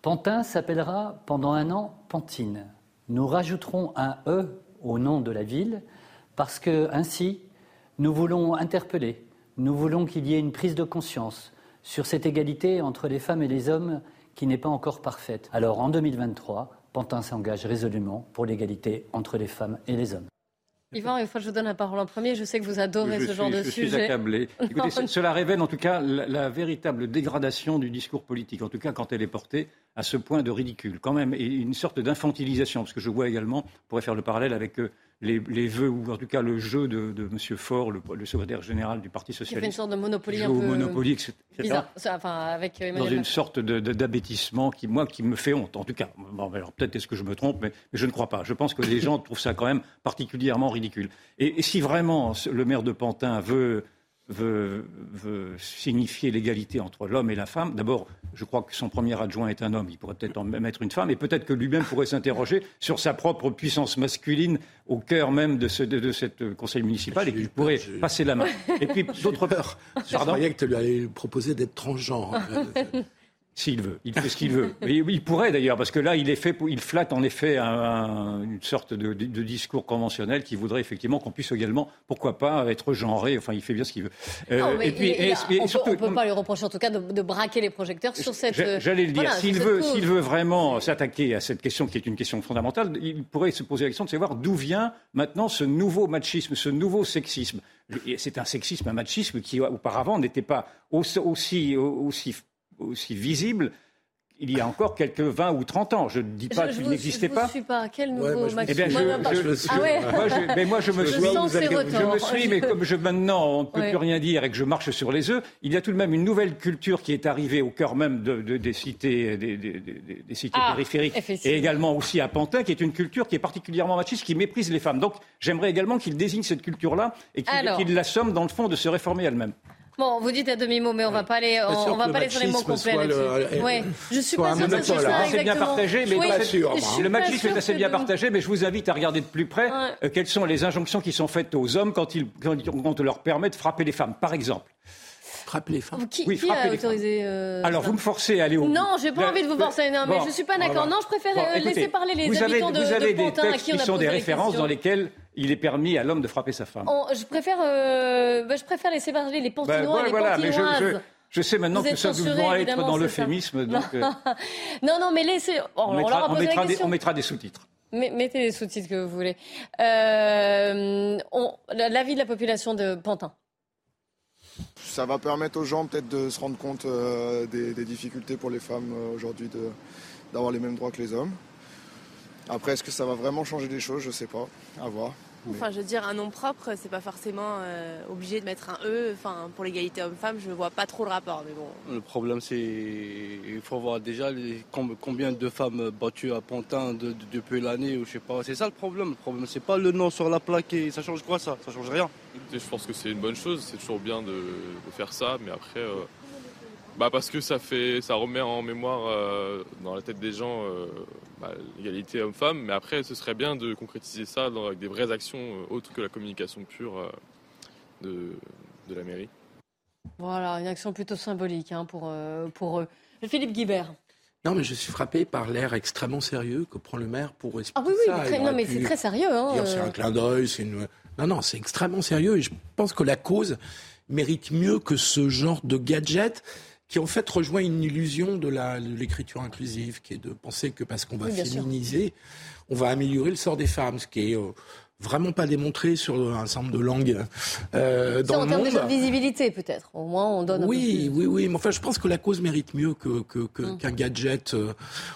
[SPEAKER 4] Pantin s'appellera pendant un an Pantine. Nous rajouterons un E au nom de la ville parce que ainsi, nous voulons interpeller, nous voulons qu'il y ait une prise de conscience sur cette égalité entre les femmes et les hommes qui n'est pas encore parfaite. Alors en 2023, Pantin s'engage résolument pour l'égalité entre les femmes et les hommes.
[SPEAKER 1] Yvan, une fois je vous donne la parole en premier, je sais que vous adorez ce genre de sujet.
[SPEAKER 15] Je suis accablé. (laughs) Écoutez, cela révèle en tout cas la, véritable dégradation du discours politique, en tout cas quand elle est portée à ce point de ridicule, quand même, et une sorte d'infantilisation, parce que je vois également, on pourrait faire le parallèle avec euh, les, les, vœux, ou en tout cas le jeu de, de M. Faure, le, le, secrétaire général du Parti Socialiste. Il
[SPEAKER 1] fait une sorte de monopoly un
[SPEAKER 15] peu monopoly, etc.
[SPEAKER 1] Bizarre. Enfin, avec
[SPEAKER 15] Emmanuel Dans une sorte d'abêtissement qui, moi, qui me fait honte, en tout cas. Bon, alors peut-être est-ce que je me trompe, mais, mais, je ne crois pas. Je pense que les gens trouvent ça quand même particulièrement ridicule. Et, et si vraiment le maire de Pantin veut veut, signifier l'égalité entre l'homme et la femme. D'abord, je crois que son premier adjoint est un homme, il pourrait peut-être en mettre une femme, et peut-être que lui-même pourrait s'interroger sur sa propre puissance masculine au cœur même de ce de, cette conseil municipal et qu'il pourrait passer la main. Et puis, d'autre part,
[SPEAKER 17] je croyais que tu lui allais proposer d'être transgenre. (laughs)
[SPEAKER 15] S'il veut, il fait ce qu'il veut. il pourrait d'ailleurs, parce que là, il, est fait, il flatte en effet une sorte de, discours conventionnel qui voudrait effectivement qu'on puisse également, pourquoi pas, être genré. Enfin, il fait bien ce qu'il veut.
[SPEAKER 1] Euh, et puis, on ne peut, pas lui reprocher en tout cas de, braquer les projecteurs sur cette.
[SPEAKER 15] J'allais le dire. s'il veut, s'il veut vraiment s'attaquer à cette question qui est une question fondamentale, il pourrait se poser la question de savoir d'où vient maintenant ce nouveau machisme, ce nouveau sexisme. C'est un sexisme, un machisme qui auparavant n'était pas aussi, aussi, aussi aussi visible il y a encore quelques 20 ou 30 ans. Je ne dis pas qu'il n'existait pas.
[SPEAKER 1] Je ne suis pas. Quel nouveau
[SPEAKER 15] ouais, Eh bien, je, je, ah ouais. moi, je, mais moi, je me suis. Je me suis, mais comme je, maintenant, on ne peut plus rien dire et que je marche sur les œufs, il y a tout de même une nouvelle culture qui est arrivée au cœur même de, de, des cités, des, des, des cités ah, périphériques et également aussi à Pantin, qui est une culture qui est particulièrement machiste, qui méprise les femmes. Donc, j'aimerais également qu'il désigne cette culture-là et qu'il l'assomme dans le fond de se réformer elle-même.
[SPEAKER 1] Bon, vous dites à demi-mot, mais on va pas aller, on, va pas aller sur les mots complets là-dessus. Ouais. Je suis pas sûre que
[SPEAKER 15] c'est assez bien partagé, mais le machisme est assez bien partagé, mais je vous invite à regarder de plus près euh, quelles sont les injonctions qui sont faites aux hommes quand, ils, quand on leur permet de frapper les femmes, par exemple.
[SPEAKER 17] Frapper les femmes.
[SPEAKER 1] Qui, oui, qui a autorisé euh,
[SPEAKER 15] Alors, vous me forcez à aller au
[SPEAKER 1] Non, j'ai pas envie de vous forcer. Non, mais je suis pas d'accord. Non, je préfère euh, laisser parler les habitants de,
[SPEAKER 15] Vous avez
[SPEAKER 1] des
[SPEAKER 15] textes qui sont des références dans lesquelles il est permis à l'homme de frapper sa femme.
[SPEAKER 1] je, préfère, euh, bah, je préfère laisser parler les pantinois et les voilà, mais
[SPEAKER 15] je, sais maintenant que ça doit être dans l'euphémisme.
[SPEAKER 1] Non. Euh, (laughs) non, non, mais laissez.
[SPEAKER 15] on, mettra, on, mettra des, on, mettra, des, sous-titres.
[SPEAKER 1] Mettez les sous-titres que vous voulez. Euh, L'avis de la population de Pantin.
[SPEAKER 32] Ça va permettre aux gens peut-être de se rendre compte euh, des, des, difficultés pour les femmes aujourd'hui d'avoir les mêmes droits que les hommes. Après, est-ce que ça va vraiment changer des choses? Je sais pas. À voir.
[SPEAKER 33] Enfin, je veux dire, un nom propre, c'est pas forcément euh, obligé de mettre un E. Enfin, pour l'égalité homme-femme, je vois pas trop le rapport, mais bon.
[SPEAKER 34] Le problème, c'est il faut voir déjà combien de femmes battues à Pantin depuis l'année ou je sais pas. C'est ça le problème. Le problème, c'est pas le nom sur la plaque et ça change quoi ça? Ça change rien.
[SPEAKER 35] Je pense que c'est une bonne chose. C'est toujours bien de, faire ça, mais après. Euh, bah parce que ça fait, ça remet en mémoire euh, dans la tête des gens bah, l'égalité homme-femme, mais après ce serait bien de concrétiser ça avec des vraies actions euh, autres que la communication pure euh, de, de, la mairie.
[SPEAKER 1] Voilà, une action plutôt symbolique hein, pour, euh, pour eux. Philippe Guibert.
[SPEAKER 17] Non, mais je suis frappé par l'air extrêmement sérieux que prend le maire pour expliquer
[SPEAKER 1] ah oui, oui,
[SPEAKER 17] ça.
[SPEAKER 1] non, mais c'est très sérieux. Hein,
[SPEAKER 17] c'est un clin d'œil, c'est une... Non, non, c'est extrêmement sérieux et je pense que la cause mérite mieux que ce genre de gadget qui en fait rejoint une illusion de l'écriture inclusive, qui est de penser que parce qu'on va féminiser, on va améliorer le sort des femmes, ce qui est euh, vraiment pas démontré sur un certain nombre de langues euh, dans
[SPEAKER 1] en termes de visibilité peut-être. Au moins on donne.
[SPEAKER 17] Oui, oui, oui. Mais enfin, je pense que la cause mérite mieux que, hum. qu'un gadget. Euh.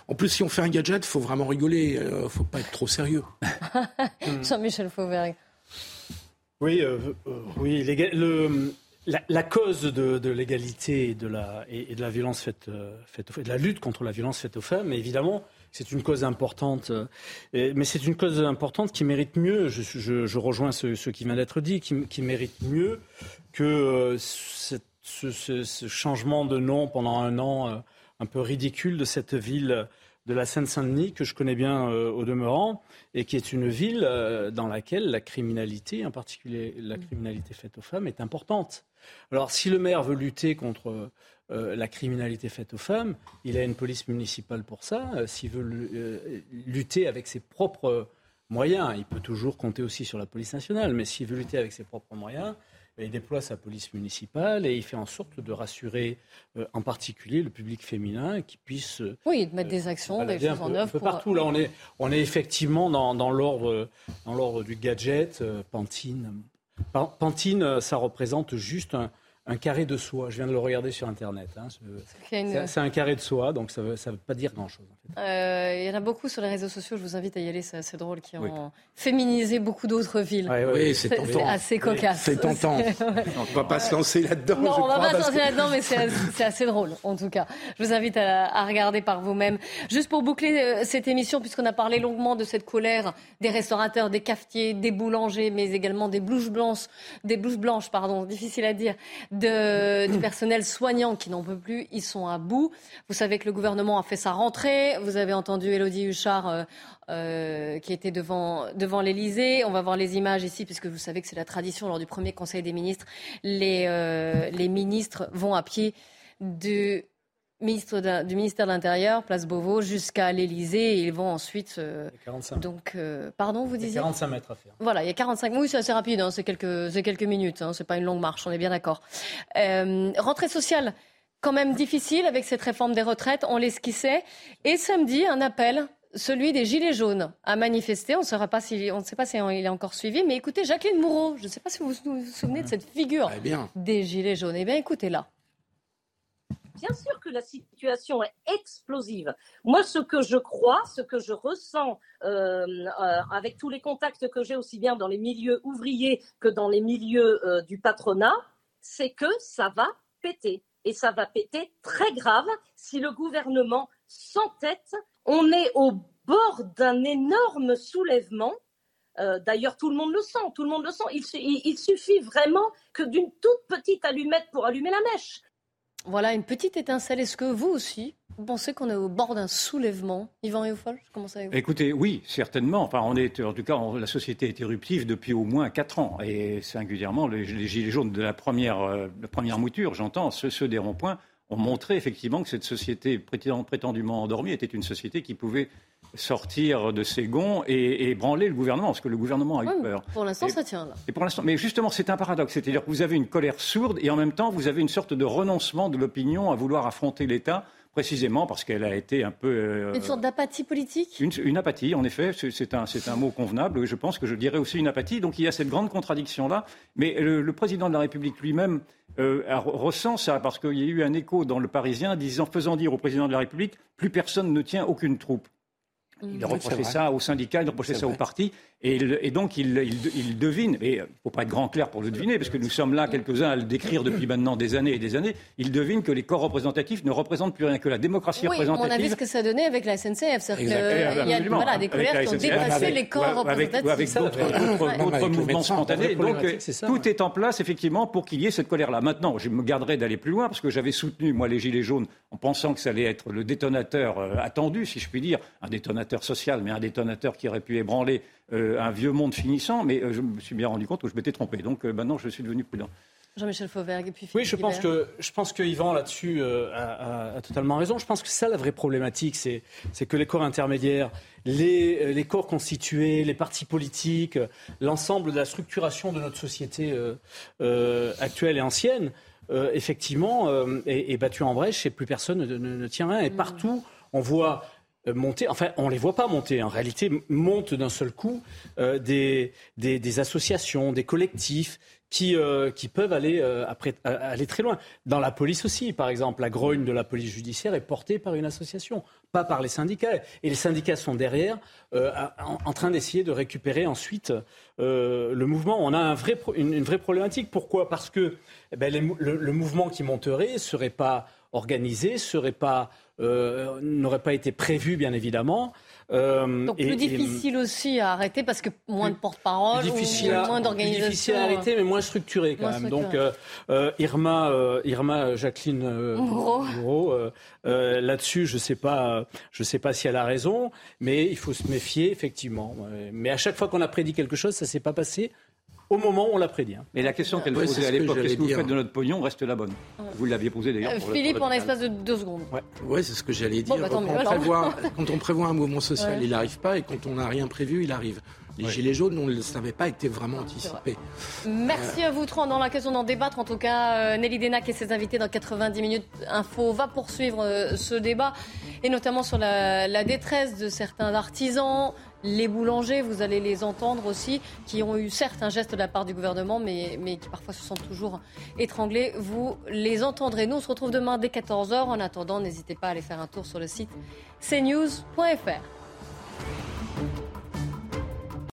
[SPEAKER 17] En plus, si on fait un gadget, il faut vraiment rigoler. Il faut pas être trop sérieux. (laughs)
[SPEAKER 1] Jean-Michel Fauvergue.
[SPEAKER 21] Oui, oui. le, la, cause de, l'égalité et de la, violence faite, euh, de la lutte contre la violence faite aux femmes, évidemment, c'est une cause importante. Euh, mais c'est une cause importante qui mérite mieux, je, rejoins ce, qui vient d'être dit, qui, mérite mieux que euh, ce, changement de nom pendant un an un peu ridicule de cette ville de la Seine-Saint-Denis, que je connais bien au demeurant, et qui est une ville dans laquelle la criminalité, en particulier la criminalité faite aux femmes, est importante. Alors, si le maire veut lutter contre euh, la criminalité faite aux femmes, il a une police municipale pour ça. Euh, s'il veut euh, lutter avec ses propres moyens, il peut toujours compter aussi sur la police nationale, mais s'il veut lutter avec ses propres moyens, il déploie sa police municipale et il fait en sorte de rassurer en particulier le public féminin qui puisse...
[SPEAKER 1] oui, de mettre des actions, des choses en œuvre.
[SPEAKER 21] Un peu partout. Là, on est, on est effectivement dans, dans l'ordre du gadget, Pantine, Pantine, ça représente juste un, un carré de soie. Je viens de le regarder sur Internet. hein.
[SPEAKER 1] une-
[SPEAKER 21] C'est un carré de soie, donc ça ne veut, pas dire grand-chose.
[SPEAKER 1] Euh, Il y en a beaucoup sur les réseaux sociaux, je vous invite à y aller, c'est assez drôle, qui ont
[SPEAKER 21] Oui.
[SPEAKER 1] féminisé beaucoup d'autres villes.
[SPEAKER 21] Ouais, ouais,
[SPEAKER 17] Oui, c'est tentant.
[SPEAKER 1] assez cocasse.
[SPEAKER 17] C'est tentant. (laughs)
[SPEAKER 1] Ouais.
[SPEAKER 17] On va pas se lancer là-dedans.
[SPEAKER 1] Non,
[SPEAKER 17] je
[SPEAKER 1] on va
[SPEAKER 17] crois,
[SPEAKER 1] pas se lancer
[SPEAKER 17] que-
[SPEAKER 1] là-dedans, mais c'est assez drôle, en tout cas. Je vous invite à, à regarder par vous-même. Juste pour boucler euh, cette émission, puisqu'on a parlé longuement de cette colère des restaurateurs, des cafetiers, des boulangers, mais également des blouses blanches, des blouses blanches, pardon, difficile à dire, de, du personnel soignant qui n'en peut plus. Ils sont à bout. Vous savez que le gouvernement a fait sa rentrée. Vous avez entendu Elodie Huchard euh, euh, qui était devant, devant l'Elysée. On va voir les images ici, puisque vous savez que c'est la tradition lors du premier Conseil des ministres. Les, euh, les ministres vont à pied du, ministre de- du ministère de l'Intérieur, place Beauvau, jusqu'à l'Elysée. Et ils vont ensuite. euh,
[SPEAKER 21] 45.
[SPEAKER 1] donc, euh, pardon, vous
[SPEAKER 21] Il y a
[SPEAKER 1] disiez?
[SPEAKER 21] 45 mètres à faire.
[SPEAKER 1] voilà, il y a 45. Oui, c'est assez rapide, hein, c'est quelques, minutes, hein, c'est pas une longue marche, on est bien d'accord. Euh, rentrée sociale, quand même difficile avec cette réforme des retraites, on l'esquissait. Et samedi, un appel, celui des Gilets jaunes, à manifester. On, saura pas si, on ne sait pas si il est encore suivi, mais écoutez, Jacqueline Moureau, je ne sais pas si vous vous souvenez de cette figure
[SPEAKER 17] bien.
[SPEAKER 1] des Gilets jaunes. Eh bien, écoutez là.
[SPEAKER 36] Bien sûr que la situation est explosive. Moi, ce que je crois, ce que je ressens euh, euh, avec tous les contacts que j'ai aussi bien dans les milieux ouvriers que dans les milieux euh, du patronat, c'est que ça va péter. Et ça va péter très grave si le gouvernement s'entête. On est au bord d'un énorme soulèvement. D'ailleurs, tout le monde le sent, tout le monde le sent. Il- il suffit vraiment que d'une toute petite allumette pour allumer la mèche.
[SPEAKER 1] Voilà, une petite étincelle. Est-ce que vous aussi, vous pensez qu'on est au bord d'un soulèvement Yvan Réaufol, je commence avec vous.
[SPEAKER 15] Écoutez, oui, certainement. Enfin, en tout cas, la société est éruptive depuis au moins quatre ans, et singulièrement les, gilets jaunes de la première, euh, mouture, j'entends, ceux, des ronds-points, ont montré effectivement que cette société prétend- prétendument endormie était une société qui pouvait sortir de ses gonds et, et branler le gouvernement, parce que le gouvernement a eu peur.
[SPEAKER 1] pour l'instant, ça tient là.
[SPEAKER 15] et pour l'instant, mais justement, c'est un paradoxe. C'est-à-dire que vous avez une colère sourde et en même temps, vous avez une sorte de renoncement de l'opinion à vouloir affronter l'État, précisément parce qu'elle a été un peu. euh,
[SPEAKER 1] Une sorte d'apathie politique?
[SPEAKER 15] une, une apathie, en effet, c'est- un, mot convenable. Je pense que je dirais aussi une apathie. Donc il y a cette grande contradiction-là. Mais le, le président de la République lui-même euh, ressent ça parce qu'il y a eu un écho dans le Parisien disant, faisant dire au président de la République, plus personne ne tient aucune troupe. Il
[SPEAKER 1] Mm.
[SPEAKER 15] reprochait ça aux syndicats, il reprochait ça au parti, et, il- et donc il, il- il devine, et il ne faut pas être grand clair pour le deviner, parce que nous sommes là quelques-uns à le décrire depuis maintenant des années et des années, il devine que les corps représentatifs ne représentent plus rien que la démocratie
[SPEAKER 1] Oui, on a vu
[SPEAKER 15] représentative.
[SPEAKER 1] ce que ça donnait avec la SNCF. C'est-à-dire qu'il y a voilà, des colères qui ont dépassé
[SPEAKER 15] avec-
[SPEAKER 1] les corps
[SPEAKER 15] ou avec-
[SPEAKER 1] représentatifs.
[SPEAKER 15] ou avec
[SPEAKER 1] C'est ça,
[SPEAKER 15] d'autres mouvements
[SPEAKER 17] médecin,
[SPEAKER 15] spontanés. Donc, euh,
[SPEAKER 21] c'est ça,
[SPEAKER 15] tout
[SPEAKER 21] ouais.
[SPEAKER 15] est en place, effectivement, pour qu'il y ait cette colère-là. Maintenant, je me garderai d'aller plus loin, parce que j'avais soutenu, moi, les Gilets jaunes, en pensant que ça allait être le détonateur euh, attendu, si je puis dire, un détonateur social, mais un détonateur qui aurait pu ébranler euh, un vieux monde finissant. Mais euh, je me suis bien rendu compte que je m'étais trompé. Donc, euh, maintenant, je suis devenu prudent.
[SPEAKER 1] Jean-Michel Fauvergue et puis
[SPEAKER 21] Oui,
[SPEAKER 1] Philippe
[SPEAKER 21] je pense
[SPEAKER 1] Guibert.
[SPEAKER 21] que je pense que Yvan là-dessus euh, a, a- a totalement raison. Je pense que c'est ça la vraie problématique, c'est c'est que les corps intermédiaires, les, euh, les corps constitués, les partis politiques, euh, l'ensemble de la structuration de notre société euh, euh, actuelle et ancienne, euh, effectivement, euh, est, est battu en brèche et plus personne ne, ne- ne tient rien. Et partout, on voit euh, monter, enfin on les voit pas monter, en réalité montent d'un seul coup euh, des, des, associations, des collectifs qui, euh, qui peuvent aller, euh, aller très loin. Dans la police aussi, par exemple, la grogne de la police judiciaire est portée par une association, pas par les syndicats. Et les syndicats sont derrière, euh, en, train d'essayer de récupérer ensuite euh, le mouvement. On a un vrai une, vraie problématique. Pourquoi? Parce que eh ben, le, le mouvement qui monterait serait pas organisé, serait pas, euh, n'aurait pas été prévu, bien évidemment. Euh,
[SPEAKER 1] Donc plus
[SPEAKER 21] et-
[SPEAKER 1] difficile aussi à arrêter parce que moins de porte-parole, moins d'organisation.
[SPEAKER 21] difficile à arrêter, mais moins structuré quand
[SPEAKER 1] Moins
[SPEAKER 21] même.
[SPEAKER 1] structuré.
[SPEAKER 21] Donc, euh, euh, Irma, euh, Irma Jacqueline euh, là-dessus, je sais pas, je sais pas si elle a raison, mais il faut se méfier effectivement. Mais à chaque fois qu'on a prédit quelque chose, ça s'est pas passé au moment où on l'a prédit. hein.
[SPEAKER 15] Et la question qu'elle posait à l'époque, qu'est-ce que vous faites de notre pognon, reste la bonne. Vous l'aviez posée d'ailleurs.
[SPEAKER 1] Euh, Philippe, en
[SPEAKER 15] le-
[SPEAKER 1] l'espace de deux secondes.
[SPEAKER 17] Ouais, c'est ce que j'allais dire.
[SPEAKER 1] bah, (laughs)
[SPEAKER 17] quand, on prévoit, un mouvement social, il n'arrive pas, et quand on n'a rien prévu, il arrive. Les gilets jaunes, on ne le savait pas, étaient vraiment anticipés.
[SPEAKER 1] Merci à vous trois. Dans la question d'en débattre, en tout cas, euh, Nelly Denac et ses invités dans 90 minutes info va poursuivre euh, ce débat et notamment sur la, la détresse de certains artisans, les boulangers, vous allez les entendre aussi, qui ont eu certes un geste de la part du gouvernement, mais, mais qui parfois se sentent toujours étranglés. Vous les entendrez. Nous, on se retrouve demain dès 14h. En attendant, n'hésitez pas à aller faire un tour sur le site cnews.fr.